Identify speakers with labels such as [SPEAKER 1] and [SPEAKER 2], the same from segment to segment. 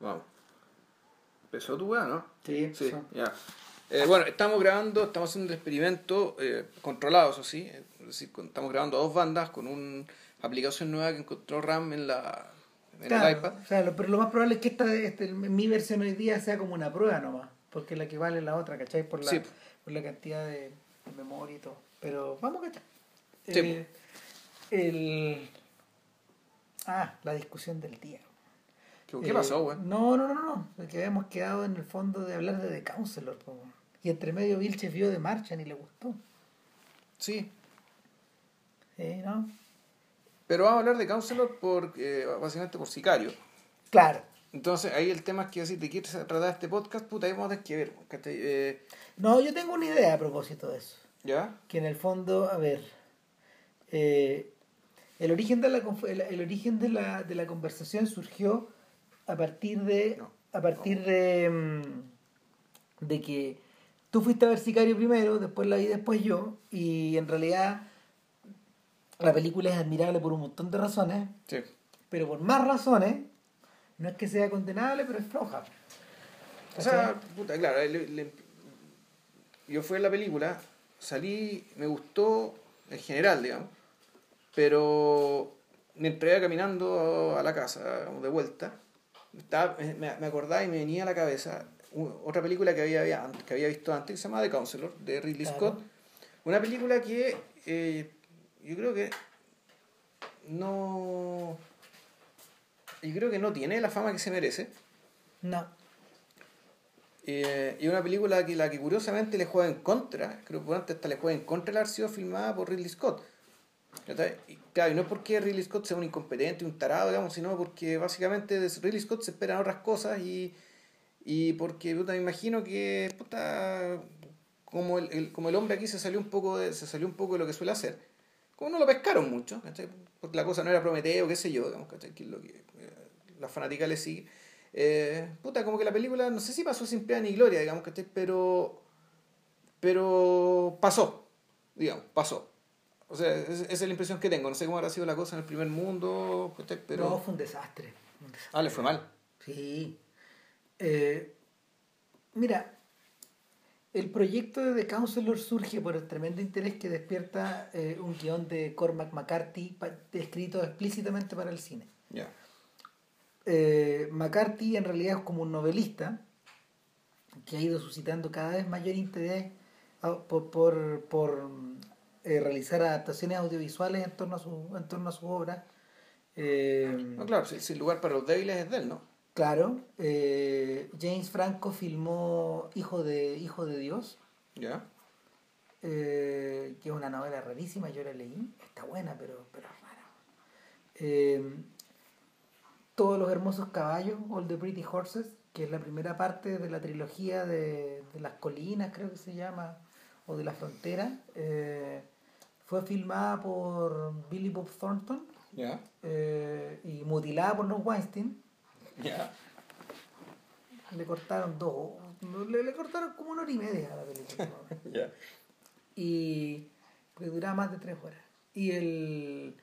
[SPEAKER 1] Vamos. Empezó tu weá, ¿no?
[SPEAKER 2] Sí,
[SPEAKER 1] Sí, ya. Eh, bueno, estamos grabando, estamos haciendo el experimento eh, controlado, eso sí. Es decir, estamos grabando a dos bandas con una aplicación nueva que encontró RAM en, la, en el iPad.
[SPEAKER 2] o sea, lo- pero lo más probable es que esta, este, mi versión hoy día sea como una prueba nomás, porque la que vale es la otra, ¿cachai? Por la,
[SPEAKER 1] Sí.
[SPEAKER 2] por la cantidad de, de memoria y todo. Pero vamos, ¿cachai?
[SPEAKER 1] Sí.
[SPEAKER 2] Eh, el... Ah, la discusión del día.
[SPEAKER 1] ¿Qué, qué
[SPEAKER 2] Eh,
[SPEAKER 1] pasó, güey?
[SPEAKER 2] No, no, no, no. El que habíamos quedado en el fondo de hablar de The Counselor. po. Y entre medio Vilches vio de marcha y le gustó.
[SPEAKER 1] Sí.
[SPEAKER 2] ¿Sí, no?
[SPEAKER 1] Pero vamos a hablar de Counselor por, eh, básicamente por Sicario.
[SPEAKER 2] Claro.
[SPEAKER 1] Entonces, ahí el tema es que si te quieres tratar este podcast, puta, ahí vamos a tener que ver. Eh,
[SPEAKER 2] No, yo tengo una idea a propósito de eso.
[SPEAKER 1] ¿Ya?
[SPEAKER 2] que en el fondo, a ver, eh, el origen de la el origen de la, de la conversación surgió a partir de
[SPEAKER 1] No,
[SPEAKER 2] a partir de mm, de que tú fuiste a ver Sicario primero, después la vi después yo y en realidad la película es admirable por un montón de razones,
[SPEAKER 1] Sí.
[SPEAKER 2] pero por más razones no es que sea condenable, pero es floja.
[SPEAKER 1] O sea, puta, claro, le- le- yo fui a la película, salí, me gustó en general, digamos, pero mientras iba caminando a la casa, de vuelta, estaba, me, me acordaba y me venía a la cabeza otra película que había, había que había visto antes, que se llama The Counselor, de Ridley
[SPEAKER 2] Claro.
[SPEAKER 1] Scott. Una película que eh, yo creo que no... Yo creo que no tiene la fama que se merece.
[SPEAKER 2] No.
[SPEAKER 1] Eh, y una película que la que curiosamente le juega en contra, creo que antes hasta le juega en contra el haber sido filmada por Ridley Scott. Y, claro, y no es porque Ridley Scott sea un incompetente, un tarado, digamos, sino porque básicamente de Ridley Scott se esperan otras cosas y, y porque puta, me imagino que puta, como, el, el- como el hombre aquí se salió un poco de, se salió un poco de lo que suele hacer, como no lo pescaron mucho, ¿cachai? porque la cosa no era Prometeo, qué sé yo, digamos, ¿cachai? que es lo que eh, la le sigue. Eh, puta, como que la película, no sé si pasó sin pena ni gloria, digamos, ¿cachai? Pero, pero pasó, digamos, pasó. O sea, es- esa es la impresión que tengo. No sé cómo habrá sido la cosa en el primer mundo, pero...
[SPEAKER 2] No, fue un desastre. un desastre.
[SPEAKER 1] Ah, le fue mal.
[SPEAKER 2] Sí. Eh, mira, el proyecto de The Counselor surge por el tremendo interés que despierta eh, un guion de Cormac McCarthy escrito explícitamente para el cine.
[SPEAKER 1] Ya.
[SPEAKER 2] Eh, McCarthy en realidad es como un novelista que ha ido suscitando cada vez mayor interés ah, por, por, por, eh, realizar adaptaciones audiovisuales en torno a su, en torno a su obra. Eh,
[SPEAKER 1] No, claro, si, si el lugar para los débiles es de él, ¿no?
[SPEAKER 2] Claro, eh, James Franco filmó Hijo de, Hijo de Dios,
[SPEAKER 1] Ya.
[SPEAKER 2] eh, que es una novela rarísima, yo la leí, está buena, pero, pero es rara. Todos los hermosos caballos, All the Pretty Horses, que es la primera parte de la trilogía de, de las colinas, creo que se llama, o de la frontera, eh, fue filmada por Billy Bob Thornton eh, y mutilada por los Weinstein. Le cortaron dos, le, le cortaron como una hora y media a la película. y porque duraba más de tres horas. Y el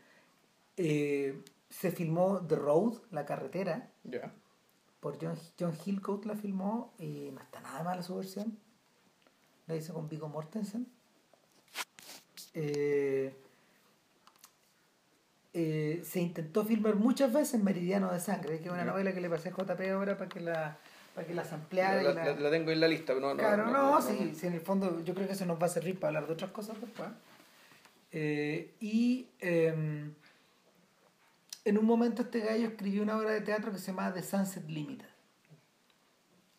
[SPEAKER 2] eh, se filmó The Road, la carretera, por John, John Hillcoat la filmó y no está nada mala su versión. La hizo con Viggo Mortensen. Eh, eh, se intentó filmar muchas veces Meridiano de Sangre, que es una novela que le pasé a JP ahora para que la para que la sampleara
[SPEAKER 1] La,
[SPEAKER 2] y la-
[SPEAKER 1] la- la tengo en la lista, pero no. no
[SPEAKER 2] Claro, no, sí, sí, en el fondo yo creo que eso nos va a servir para hablar de otras cosas después. Eh, y eh, en un momento este gallo escribió una obra de teatro que se llama The Sunset Limited.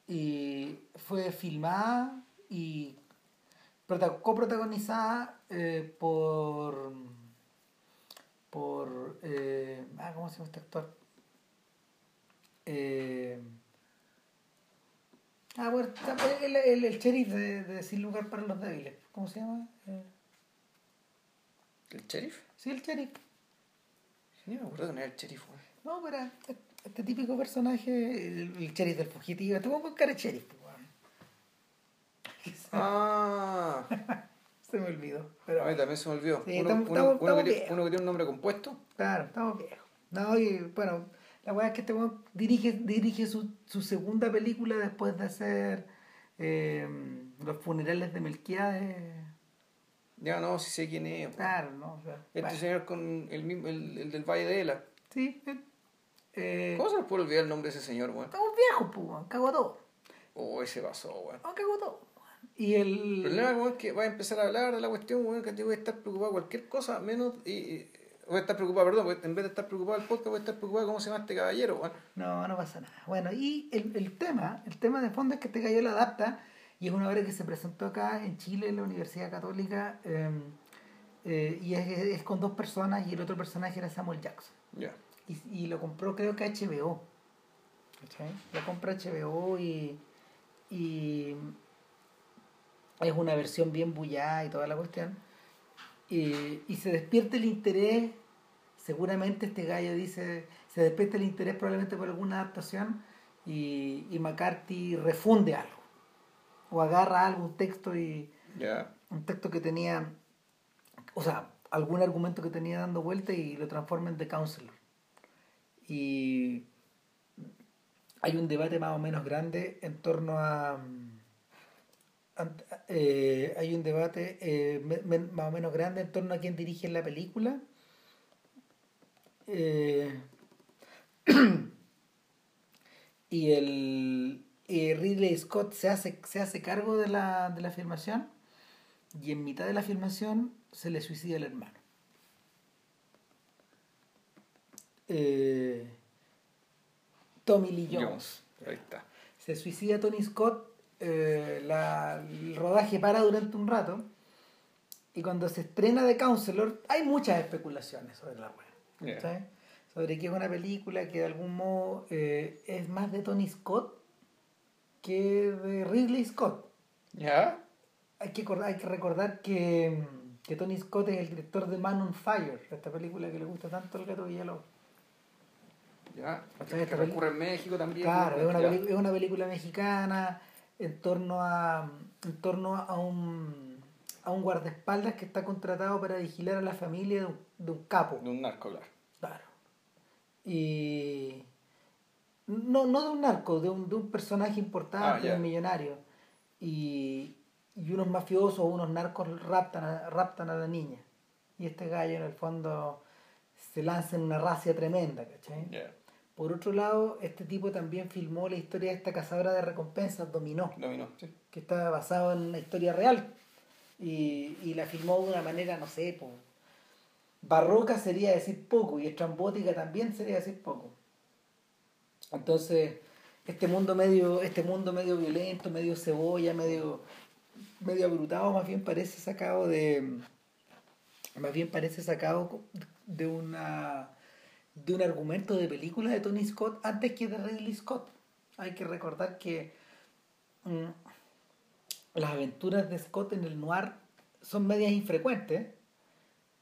[SPEAKER 2] Y fue filmada y prota- coprotagonizada eh, por por eh, ah, ¿cómo se llama este actor? Eh, ah, bueno, está- el, el, el sheriff de, de Sin Lugar para los Débiles. ¿Cómo se llama? Eh,
[SPEAKER 1] ¿El sheriff?
[SPEAKER 2] sí, el sheriff.
[SPEAKER 1] Sí, me acuerdo que no era el sheriff.
[SPEAKER 2] No, pero este, este típico personaje, el, el sheriff del fugitivo. Este con cara de sheriff,
[SPEAKER 1] Ah,
[SPEAKER 2] Se me olvidó. Pero,
[SPEAKER 1] a mí también se me olvidó.
[SPEAKER 2] Sí,
[SPEAKER 1] uno,
[SPEAKER 2] estamos-
[SPEAKER 1] uno-
[SPEAKER 2] estamos-
[SPEAKER 1] uno que tiene,
[SPEAKER 2] viejos.
[SPEAKER 1] uno que tiene un nombre compuesto.
[SPEAKER 2] Claro, estamos viejos. No, y bueno, La weá es que este weón dirige, dirige su, su segunda película después de hacer eh, Los funerales de Melquiades.
[SPEAKER 1] Ya no, si sé quién es.
[SPEAKER 2] Claro, ¿no? O sea,
[SPEAKER 1] Este señor con el mismo, el, el del Valle de Ela.
[SPEAKER 2] Sí, eh, eh,
[SPEAKER 1] ¿Cómo se nos puede olvidar el nombre de ese señor, weón?
[SPEAKER 2] estamos viejos, pues, weón, cago todo.
[SPEAKER 1] Oh, ese pasó, weón.
[SPEAKER 2] No, cago todo. Y el.
[SPEAKER 1] El problema, es que va a empezar a hablar de la cuestión, weón, que te voy a estar preocupado cualquier cosa, menos. Y, y- voy a estar preocupado, perdón, en vez de estar preocupado del podcast, voy a estar preocupado cómo se llama este caballero, weón.
[SPEAKER 2] No, no pasa nada. Bueno, y el, el tema, el tema de fondo es que este la adapta y es una obra que se presentó acá en Chile, en la Universidad Católica, eh, eh, y es, es con dos personas y el otro personaje era Samuel Jackson.
[SPEAKER 1] Ya.
[SPEAKER 2] Y, y lo compró creo que HBO. ¿Cachai? Lo compra HBO y, y es una versión bien bullada y toda la cuestión. Y, y se despierta el interés, seguramente este gallo dice, se despierta el interés probablemente por alguna adaptación y, y McCarthy refunde algo. O agarra algo, un texto y,
[SPEAKER 1] Ya.
[SPEAKER 2] un texto que tenía, o sea, algún argumento que tenía dando vuelta y lo transforma en The Counselor. Y hay un debate más o menos grande en torno a... eh, hay un debate eh, más o menos grande en torno a quién dirige la película. Eh, y el y Ridley Scott se hace, se hace cargo de la, de la filmación y en mitad de la filmación se le suicida el hermano. Tommy Lee Jones.
[SPEAKER 1] Ahí está.
[SPEAKER 2] Se suicida Tony Scott, eh, la- el rodaje para durante un rato y cuando se estrena The Counselor hay muchas especulaciones sobre la web. ¿sabes? Sobre que es una película que de algún modo eh, es más de Tony Scott que de Ridley Scott.
[SPEAKER 1] ¿Ya?
[SPEAKER 2] Hay que, hay que recordar que, que Tony Scott es el director de Man on Fire, esta película que le gusta tanto al gato Villalobos.
[SPEAKER 1] Ya.
[SPEAKER 2] O sea,
[SPEAKER 1] Que
[SPEAKER 2] esta
[SPEAKER 1] recurre en México también.
[SPEAKER 2] Claro, es una, es una película mexicana en torno a en torno a un a un guardaespaldas que está contratado para vigilar a la familia de un, de un capo.
[SPEAKER 1] De un narco, claro.
[SPEAKER 2] Claro. Y no, no de un narco, de un, de un personaje importante,
[SPEAKER 1] Ah,
[SPEAKER 2] de un millonario. Y, y unos mafiosos o unos narcos raptan a, raptan a la niña. Y este gallo en el fondo se lanza en una racia tremenda, ¿cachai? Por otro lado, este tipo también filmó la historia de esta cazadora de recompensas, Dominó,
[SPEAKER 1] Dominó, sí.
[SPEAKER 2] que está basado en una historia real. Y, y la filmó de una manera, no sé, po, barroca sería decir poco, y estrambótica también sería decir poco. Entonces, este mundo medio, este mundo medio violento, medio cebolla, medio, medio abrutado, más bien parece sacado de. Más bien parece sacado de una de un argumento de película de Tony Scott antes que de Ridley Scott. Hay que recordar que mm, las aventuras de Scott en el noir son medias infrecuentes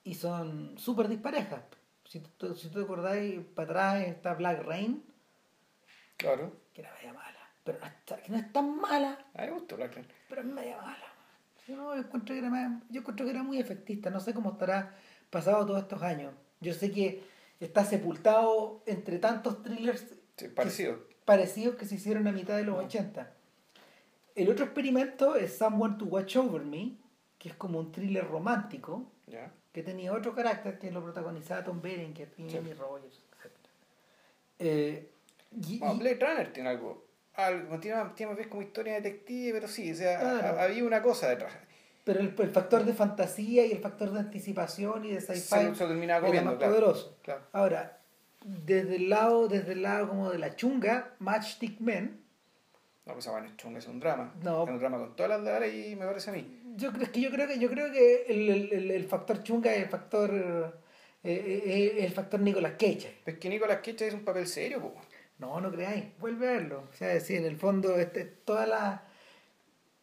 [SPEAKER 2] y son súper disparejas. Si tú, si tú te acordáis, para atrás está Black Rain,
[SPEAKER 1] Claro.
[SPEAKER 2] que era media mala, pero no, está, que no es tan mala,
[SPEAKER 1] A mí me gustó Black Rain.
[SPEAKER 2] pero es media mala. Yo, no, encuentro que era yo encuentro que era muy efectista, no sé cómo estará pasado todos estos años. Yo sé que está sepultado entre tantos thrillers
[SPEAKER 1] Sí, parecido.
[SPEAKER 2] parecidos que se hicieron a mitad de los 80. El otro experimento es Someone to Watch Over Me, que es como un thriller romántico,
[SPEAKER 1] Ya.
[SPEAKER 2] que tenía otro carácter que lo protagonizaba Tom Berenger,
[SPEAKER 1] Sí.
[SPEAKER 2] Amy Rogers, etc. Eh, y-
[SPEAKER 1] Bueno, Blade Runner tiene algo. algo tiene, tiene más bien como historia detective, pero sí, o sea,
[SPEAKER 2] Claro.
[SPEAKER 1] había una cosa detrás.
[SPEAKER 2] Pero el, el factor de fantasía y el factor de anticipación y de sci-fi
[SPEAKER 1] se terminaba
[SPEAKER 2] era
[SPEAKER 1] comiendo,
[SPEAKER 2] más
[SPEAKER 1] claro.
[SPEAKER 2] poderoso.
[SPEAKER 1] Claro.
[SPEAKER 2] Ahora, desde el lado, desde el lado como de la chunga, Matchstick Men,
[SPEAKER 1] No, pues bueno, es chunga, es un drama.
[SPEAKER 2] No.
[SPEAKER 1] Es un drama con todas las de ahora y me parece a mí.
[SPEAKER 2] yo creo es que yo creo que yo creo que el, el- el- factor chunga es el factor eh, eh, eh, el factor Nicolas Cage.
[SPEAKER 1] Pero es que Nicolas Cage es un papel serio, po.
[SPEAKER 2] No, no creáis, vuelve a verlo. O sea, sí, en el fondo este, toda la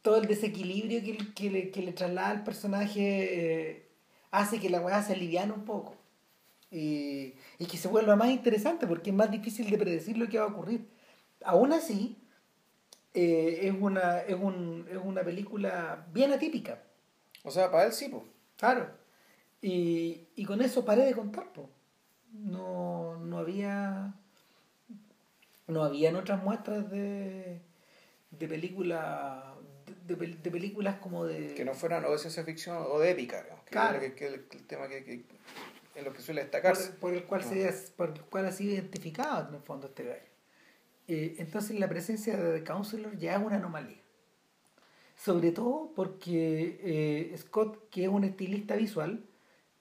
[SPEAKER 2] todo el desequilibrio que, que, le, que le traslada al personaje eh, hace que la weá se aliviane un poco. Y, y que se vuelva más interesante porque es más difícil de predecir lo que va a ocurrir. Aún así, eh, es, una, es, un, es una película bien atípica.
[SPEAKER 1] O sea, para él sí, po.
[SPEAKER 2] Claro. Y, y con eso paré de contar, po. No, no había. no habían otras muestras de, de películas de, de, películas como de
[SPEAKER 1] que no fueran o de ciencia ficción o de épica que claro. que, que, el, tema que, que, en lo que suele destacarse.
[SPEAKER 2] Por, el cual se, por el cual ha sido identificado en el fondo este gallo. Eh, entonces la presencia de The Counselor ya es una anomalía. Sobre todo porque eh, Scott que es un estilista visual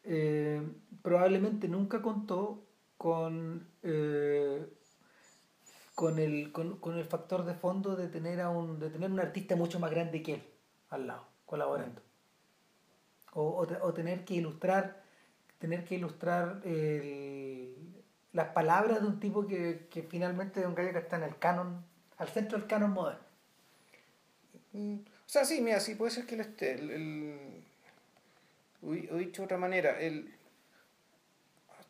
[SPEAKER 2] eh, probablemente nunca contó con con el, con, con, el factor de fondo de tener a un, de tener un artista mucho más grande que él al lado, colaborando. O, o, tener que ilustrar, tener que ilustrar el, las palabras de un tipo que, que finalmente es un gallo que está en el canon, al centro del canon moderno.
[SPEAKER 1] Mm, o sea, sí, mira, sí puede ser que él esté. El, el, he dicho de otra manera, el,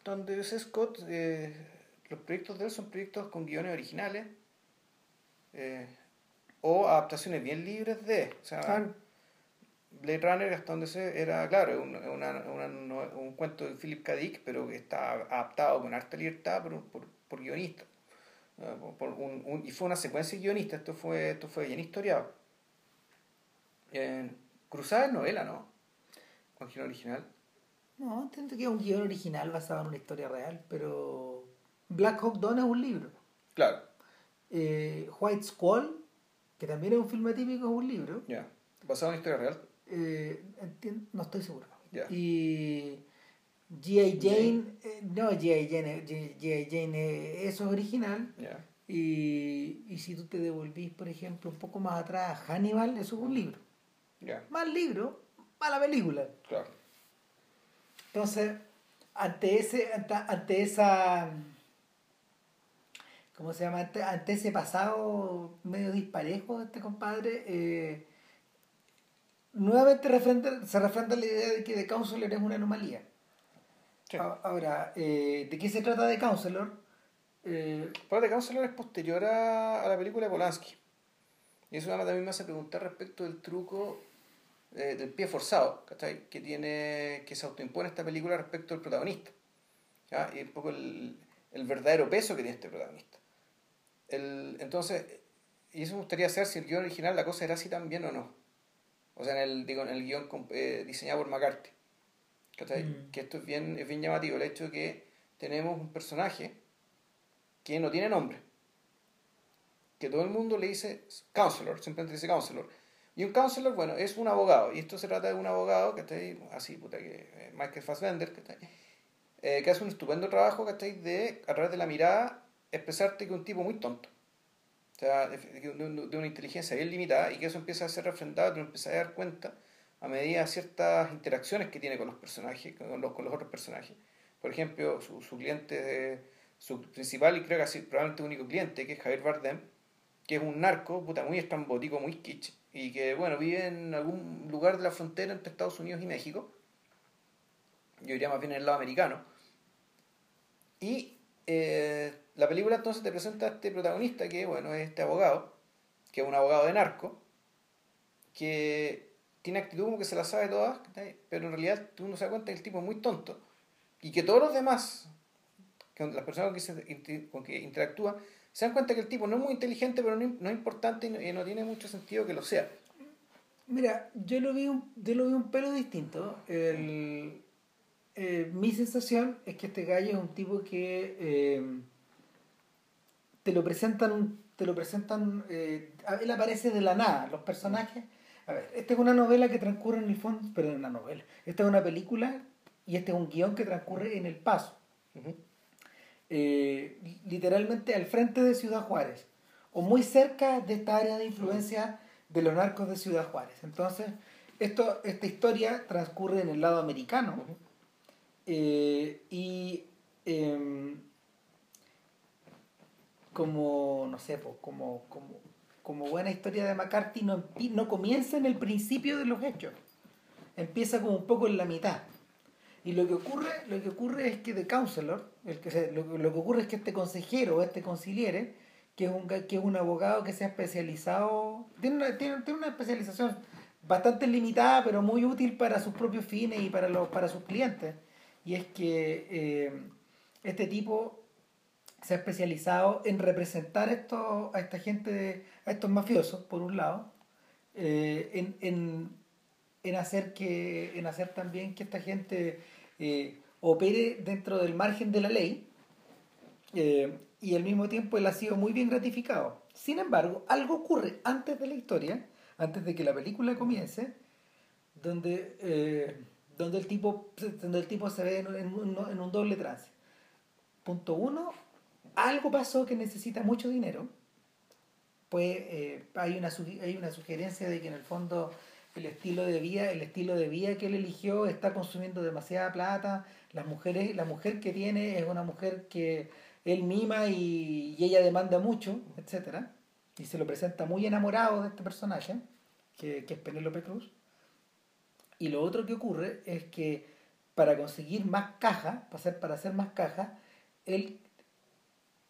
[SPEAKER 1] donde es Scott, eh, los proyectos de él son proyectos con guiones originales eh, o adaptaciones bien libres de. O sea, Blade Runner, hasta donde se era, claro, un, un cuento de Philip K. Dick, pero que está adaptado con harta libertad por, por. Por un, y fue una secuencia de guionistas, esto fue, esto fue bien historiado. Eh, Cruzada es novela, ¿no? Con guion original.
[SPEAKER 2] No, entiendo que es un guion original basado en una historia real, pero Black Hawk Down es un libro.
[SPEAKER 1] Claro.
[SPEAKER 2] Eh, White Squall, que también es un filme típico, es un libro.
[SPEAKER 1] Ya. ¿Basado en historia real?
[SPEAKER 2] Eh, no estoy seguro. Y G.I. Jane, eh, no, G.I. Jane, G.I. Jane, eso es original. Y, y si tú te devolvís, por ejemplo, un poco más atrás, Hannibal, eso es un libro. Más libro, más la película.
[SPEAKER 1] Claro.
[SPEAKER 2] Entonces, ante ese, ante esa ¿cómo se llama? Ante, ese pasado medio disparejo de este compadre, eh, nuevamente se refrenda la idea de que The Counselor es una anomalía. Ahora, eh, ¿de qué se trata The Counselor?
[SPEAKER 1] Eh, The Counselor es posterior a, la película de Polanski. Y eso también me hace preguntar respecto del truco eh, del pie forzado que tiene que se autoimpone esta película respecto al protagonista. Y un poco el, el verdadero peso que tiene este protagonista. El, entonces, y eso me gustaría saber si el guion original la cosa era así también o no. O sea, en el, digo, en el guion eh, diseñado por McCarthy. Mm. Que esto es bien, es bien llamativo, el hecho de que tenemos un personaje que no tiene nombre. Que todo el mundo le dice counselor, simplemente dice counselor. Y un counselor, bueno, es un abogado. Y esto se trata de un abogado que está ahí, así, puta, que eh, Michael Fassbender, que está ahí, eh, que hace un estupendo trabajo, que está ahí, de, a través de la mirada, expresarte que un tipo muy tonto. O sea, de, una inteligencia bien limitada y que eso empieza a ser refrendado, te lo empiezas a dar cuenta a medida de ciertas interacciones que tiene con los personajes, con los, con los otros personajes. Por ejemplo, su, cliente, su principal y creo que así, probablemente único cliente, que es Javier Bardem, que es un narco, puta, muy estrambótico, muy kitsch, y que, bueno, vive en algún lugar de la frontera entre Estados Unidos y México. Yo diría más bien en el lado americano. Y eh, la película entonces te presenta a este protagonista que, bueno, es este abogado, que es un abogado de narco, que tiene actitud como que se la sabe todas, pero en realidad tú no se da cuenta que el tipo es muy tonto y que todos los demás, que las personas con que, interactúa, se dan cuenta que el tipo no es muy inteligente, pero no, es importante y no, tiene mucho sentido que lo sea.
[SPEAKER 2] Mira, yo lo vi un, yo lo vi un pelo distinto. El, eh, mi sensación es que este gallo es un tipo que eh, te lo presentan, te lo presentan, eh, él aparece de la nada, los personajes. A ver, esta es una novela que transcurre en el fondo, pero en una novela. Esta es una película y este es un guion que transcurre en El Paso. literalmente al frente de Ciudad Juárez, o muy cerca de esta área de influencia de los narcos de Ciudad Juárez. Entonces, esto, esta historia transcurre en el lado americano. Eh, y em, como, no sé, pues, como, como, como buena historia de McCarthy, no, no comienza en el principio de los hechos, empieza como un poco en la mitad. Y lo que ocurre, lo que ocurre es que The Counselor, el que lo, lo, que ocurre es que este consejero, este conciliere, que es un, que es un abogado que se ha especializado, tiene una, tiene, tiene una especialización bastante limitada, pero muy útil para sus propios fines y para, los, para sus clientes y es que eh, este tipo se ha especializado en representar esto, a esta gente, a estos mafiosos, por un lado, eh, en, en, en, hacer que, en hacer también que esta gente eh, opere dentro del margen de la ley eh, y al mismo tiempo él ha sido muy bien gratificado. Sin embargo, algo ocurre antes de la historia, antes de que la película comience, donde, donde, el, tipo, donde el tipo se ve en, un, en un doble trance. Punto uno, algo pasó que necesita mucho dinero, pues eh, hay, una, hay una sugerencia de que en el fondo el estilo de vida, el estilo de vida que él eligió está consumiendo demasiada plata, las mujeres, la mujer que tiene es una mujer que él mima y, ella demanda mucho, etc. Y se lo presenta muy enamorado de este personaje, que, que es Penélope Cruz. Y lo otro que ocurre es que para conseguir más caja, para hacer, para hacer más caja, él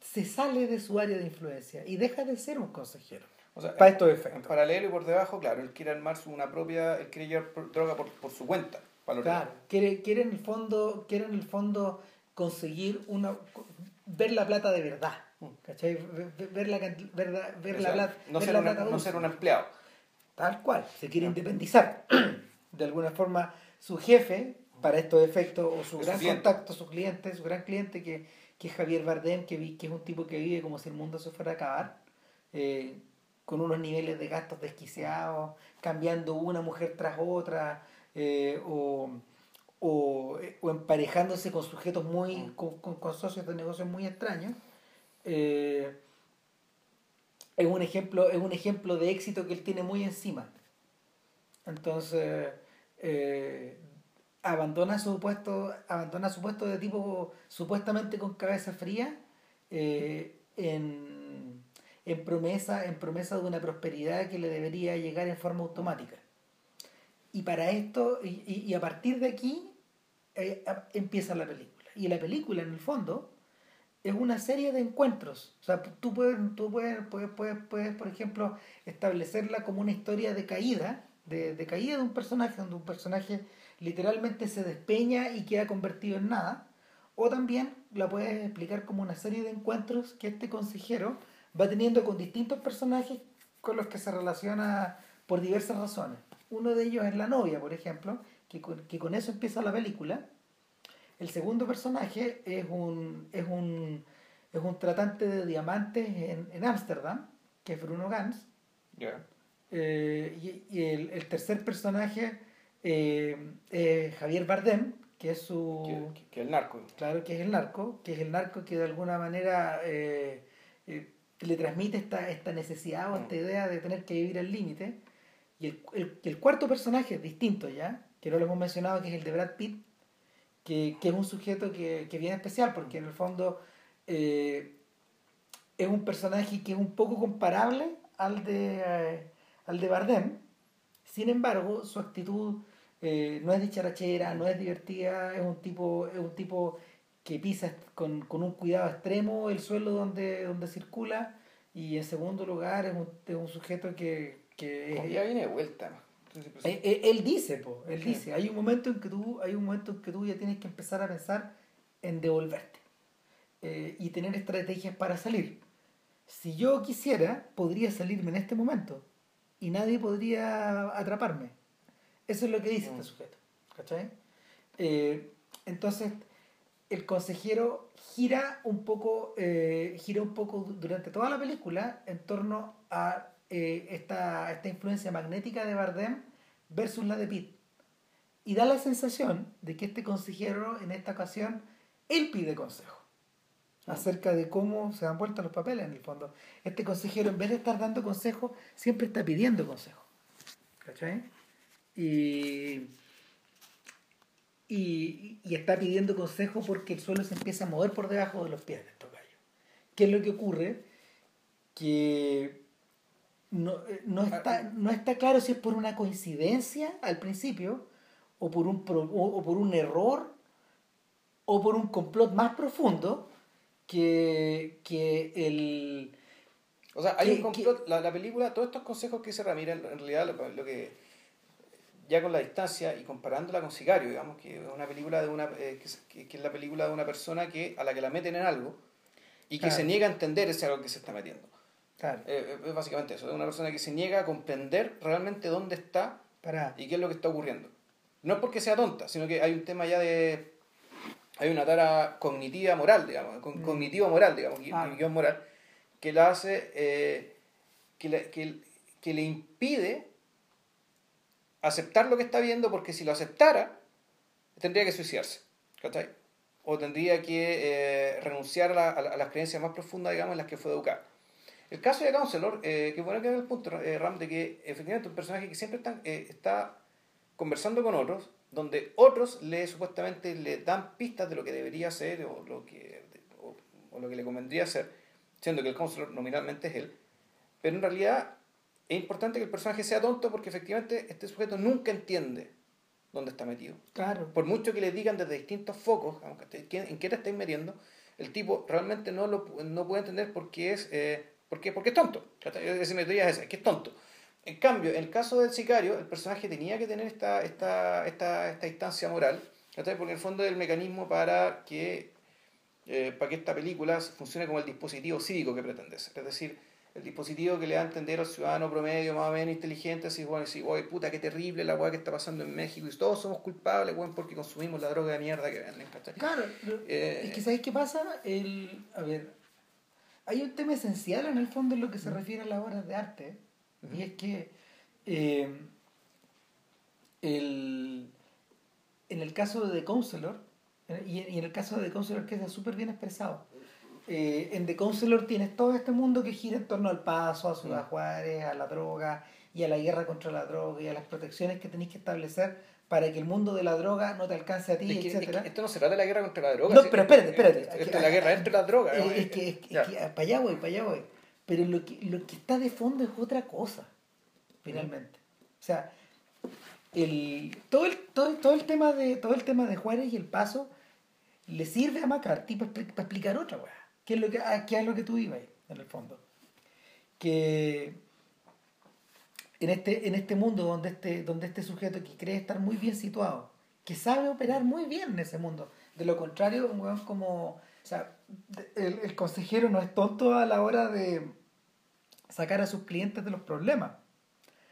[SPEAKER 2] se sale de su área de influencia y deja de ser un consejero.
[SPEAKER 1] O sea, para estos efectos. En paralelo y por debajo, claro, él quiere armar una propia, él quiere llevar droga por, por su cuenta.
[SPEAKER 2] claro, quiere, quiere, en el fondo, quiere en el fondo conseguir una, ver la plata de verdad. ¿Cachai? Ver la, ver, ver la plata.
[SPEAKER 1] No, ser, no ser un empleado.
[SPEAKER 2] Tal cual, se quiere independizar. De alguna forma, su jefe, para estos efectos, o su gran contacto, su cliente, su gran cliente que que es Javier Bardem, que, vi, que es un tipo que vive como si el mundo se fuera a acabar, eh, con unos niveles de gastos desquiciados, cambiando una mujer tras otra, eh, o, o, o, emparejándose con sujetos muy, mm. con, con, socios de negocios muy extraños. Eh, es un ejemplo, es un ejemplo de éxito que él tiene muy encima. Entonces, abandona su puesto, abandona su puesto de tipo supuestamente con cabeza fría eh, en, en, promesa, en promesa de una prosperidad que le debería llegar en forma automática. Y para esto, y, y a partir de aquí, eh, empieza la película. Y la película, en el fondo, es una serie de encuentros. O sea, tú puedes, tú puedes, puedes, puedes, por ejemplo, establecerla como una historia de caída, de, de caída de un personaje, donde un personaje literalmente se despeña y queda convertido en nada, o también la puedes explicar como una serie de encuentros que este consejero va teniendo con distintos personajes con los que se relaciona por diversas razones. Uno de ellos es la novia, por ejemplo, que con, que con eso empieza la película. El segundo personaje es un, es un, es un tratante de diamantes en Ámsterdam, que es Bruno Gans. Eh, y, el, el, tercer personaje eh, eh, Javier Bardem, que es su...
[SPEAKER 1] Que, es el narco.
[SPEAKER 2] Claro, que es el narco, que es el narco que de alguna manera eh, le transmite esta, esta necesidad o esta mm. idea de tener que vivir al límite. Y el, el, cuarto personaje es distinto ya, que no lo hemos mencionado, que es el de Brad Pitt, que, que es un sujeto que, que viene especial, porque en el fondo es un personaje que es un poco comparable al de, al de Bardem. Sin embargo, su actitud eh, no es dicharachera, no es divertida, es un tipo, es un tipo que pisa con, un cuidado extremo el suelo donde, donde circula. Y en segundo lugar es un, es un sujeto que, que
[SPEAKER 1] ya viene de vuelta
[SPEAKER 2] eh, eh, él, dice po, él dice hay un momento en que tú hay un momento en que tú ya tienes que empezar a pensar en devolverte y tener estrategias para salir. Si yo quisiera podría salirme en este momento y nadie podría atraparme eso es lo que dice este mm. sujeto. ¿Cachai? Eh, entonces, el consejero gira un poco, eh, gira un poco durante toda la película en torno a eh, esta, esta influencia magnética de Bardem versus la de Pitt. Y da la sensación de que este consejero, en esta ocasión, él pide consejo acerca de cómo se dan vuelta los papeles en el fondo. Este consejero, en vez de estar dando consejo, siempre está pidiendo consejo. ¿Cachai? Y, y, está pidiendo consejo porque el suelo se empieza a mover por debajo de los pies de estos gallos. ¿Qué es lo que ocurre? Que no, eh, no, está, no está claro si es por una coincidencia al principio o por un, o por un error o por un complot más profundo que, que el...
[SPEAKER 1] O sea, hay un complot, la, la, película, todos estos consejos que dice Ramírez, en realidad lo que ya con la distancia y comparándola con Sicario, digamos, que es una película de una eh, que, es la película de una persona que a la que la meten en algo y que se niega a entender ese algo que se está metiendo.
[SPEAKER 2] Claro.
[SPEAKER 1] Eh, es básicamente eso, es una persona que se niega a comprender realmente dónde está y qué es lo que está ocurriendo. No es porque sea tonta, sino que hay un tema ya de... Hay una tara cognitiva moral, digamos,
[SPEAKER 2] Mm.
[SPEAKER 1] cognitivo moral, digamos,
[SPEAKER 2] Ah.
[SPEAKER 1] guion moral, que la hace, eh, que, le, que, que le impide aceptar lo que está viendo, porque si lo aceptara, tendría que suicidarse. O tendría que eh, renunciar a, la- a la- a las creencias más profundas, digamos, en las que fue educada. El caso de Counselor, eh, que bueno que es el punto, eh, Ram, de que efectivamente un personaje que siempre está, está conversando con otros, donde otros le supuestamente le dan pistas de lo que debería hacer o lo que, o, o lo que le convendría hacer, siendo que el Counselor nominalmente es él. Pero en realidad es importante que el personaje sea tonto porque efectivamente este sujeto nunca entiende dónde está metido.
[SPEAKER 2] Claro.
[SPEAKER 1] Por mucho que le digan desde distintos focos aunque te- ¿quién- en qué te estáis metiendo, el tipo realmente no lo no puede entender porque es, eh, porque, porque es tonto. Esa metodología es esa, que es tonto. En cambio, en el caso del sicario, el personaje tenía que tener esta, esta, esta, esta instancia moral, porque en el fondo es el mecanismo para que, eh, para que esta película funcione como el dispositivo cívico que pretende ser. Es decir, el dispositivo que le da a entender al ciudadano promedio más o menos inteligente, así, bueno, decir, oye, puta, qué terrible la weá que está pasando en México y todos somos culpables, weón, porque consumimos la droga de mierda que venden, ¿cachai?
[SPEAKER 2] Claro,
[SPEAKER 1] Eh,
[SPEAKER 2] es que ¿sabéis qué pasa? El, a ver, hay un tema esencial en el fondo en lo que se refiere a las obras de arte, y es que eh, el, en el caso de The Counselor, eh, y, y en el caso de The Counselor queda súper bien expresado, eh, en The Counselor tienes todo este mundo que gira en torno al paso, a Ciudad
[SPEAKER 1] Mm.
[SPEAKER 2] Juárez, a la droga y a la guerra contra la droga y a las protecciones que tenéis que establecer para que el mundo de la droga no te alcance a ti,
[SPEAKER 1] Es que- es
[SPEAKER 2] etcétera.
[SPEAKER 1] que esto no se trata de la guerra contra la droga.
[SPEAKER 2] No, pero espérate, espérate.
[SPEAKER 1] Esto es la guerra entre las drogas.
[SPEAKER 2] Es que, es que- que, para allá voy, para allá voy. Pero lo que, lo que está de fondo es otra cosa, finalmente. O sea, el, todo, el, todo, todo el tema de todo el tema de Juárez y el paso le sirve a McCarthy para, explicar otra weá. ¿Qué es lo que, a qué es lo que tú ibas en el fondo? Que en este, en este mundo donde este, donde este sujeto que cree estar muy bien situado, que sabe operar muy bien en ese mundo, de lo contrario, un weón como. O sea, el, el consejero no es tonto a la hora de sacar a sus clientes de los problemas.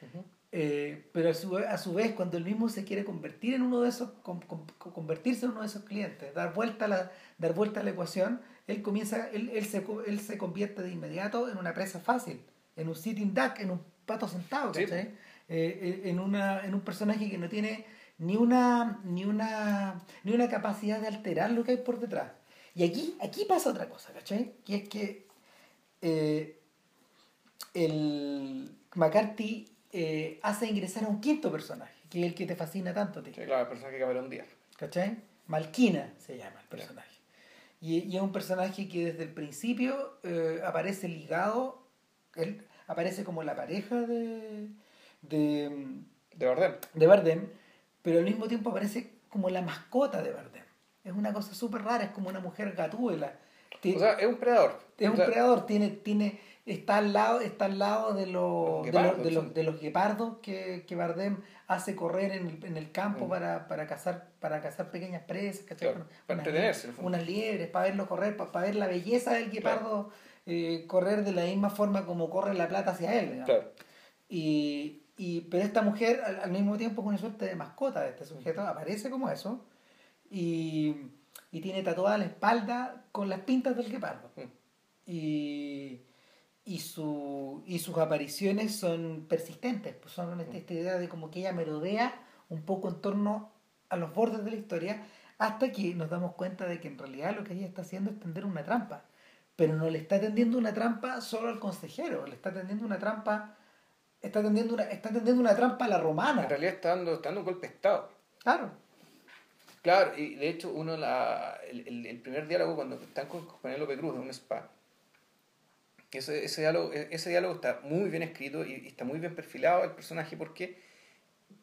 [SPEAKER 1] Ujú.
[SPEAKER 2] Eh, pero a su, a su vez, cuando él mismo se quiere convertir en uno de esos, con- con- convertirse en uno de esos clientes, dar vuelta a la, dar vuelta a la ecuación, él comienza, él, él, se, él se convierte de inmediato en una presa fácil, en un sitting duck, en un pato sentado,
[SPEAKER 1] Sí.
[SPEAKER 2] ¿cachai? Eh, en, una, en un personaje que no tiene ni una, ni una, ni una capacidad de alterar lo que hay por detrás. Y aquí, aquí pasa otra cosa, ¿cachai? Que es que eh, el McCarthy eh, hace ingresar a un quinto personaje, que es el que te fascina tanto, tío.
[SPEAKER 1] Sí, claro, el personaje Cameron Díaz.
[SPEAKER 2] ¿Cachai? Malquina se llama el personaje. Y, y es un personaje que desde el principio eh, aparece ligado, él aparece como la pareja de, de,
[SPEAKER 1] De Bardem.
[SPEAKER 2] de Bardem, pero al mismo tiempo aparece como la mascota de Bardem. Es una cosa súper rara, es como una mujer gatúbela. Ti-
[SPEAKER 1] O sea, es un predador.
[SPEAKER 2] es un
[SPEAKER 1] O sea,
[SPEAKER 2] predador, tiene, tiene, está al lado, está al lado de los,
[SPEAKER 1] Guepardos,
[SPEAKER 2] de los, de los guepardos que, que Bardem hace correr en el, en el campo
[SPEAKER 1] Mm.
[SPEAKER 2] para, para cazar, para cazar pequeñas presas,
[SPEAKER 1] para
[SPEAKER 2] Unas
[SPEAKER 1] en.
[SPEAKER 2] Unas liebres, para verlo correr, para, para ver la belleza del guepardo eh, correr de la misma forma como corre la plata hacia él.
[SPEAKER 1] Claro.
[SPEAKER 2] Y, y, pero esta mujer al, al mismo tiempo es una suerte de mascota de este sujeto, aparece como eso y, y tiene tatuada la espalda con las pintas del guepardo.
[SPEAKER 1] Mm.
[SPEAKER 2] Y, y, su, y sus apariciones son persistentes, pues son esta, esta idea de como que ella merodea un poco en torno a los bordes de la historia hasta que nos damos cuenta de que en realidad lo que ella está haciendo es tender una trampa. Pero no le está tendiendo una trampa solo al consejero, le está tendiendo una trampa, está tendiendo una, está tendiendo una trampa a la romana.
[SPEAKER 1] En realidad está dando, está dando un golpe de Estado.
[SPEAKER 2] Claro.
[SPEAKER 1] Claro, y de hecho, uno la, el, el- primer diálogo cuando están con Penélope Cruz en un spa, ese, ese, diálogo, ese diálogo está muy bien escrito y, está muy bien perfilado el personaje porque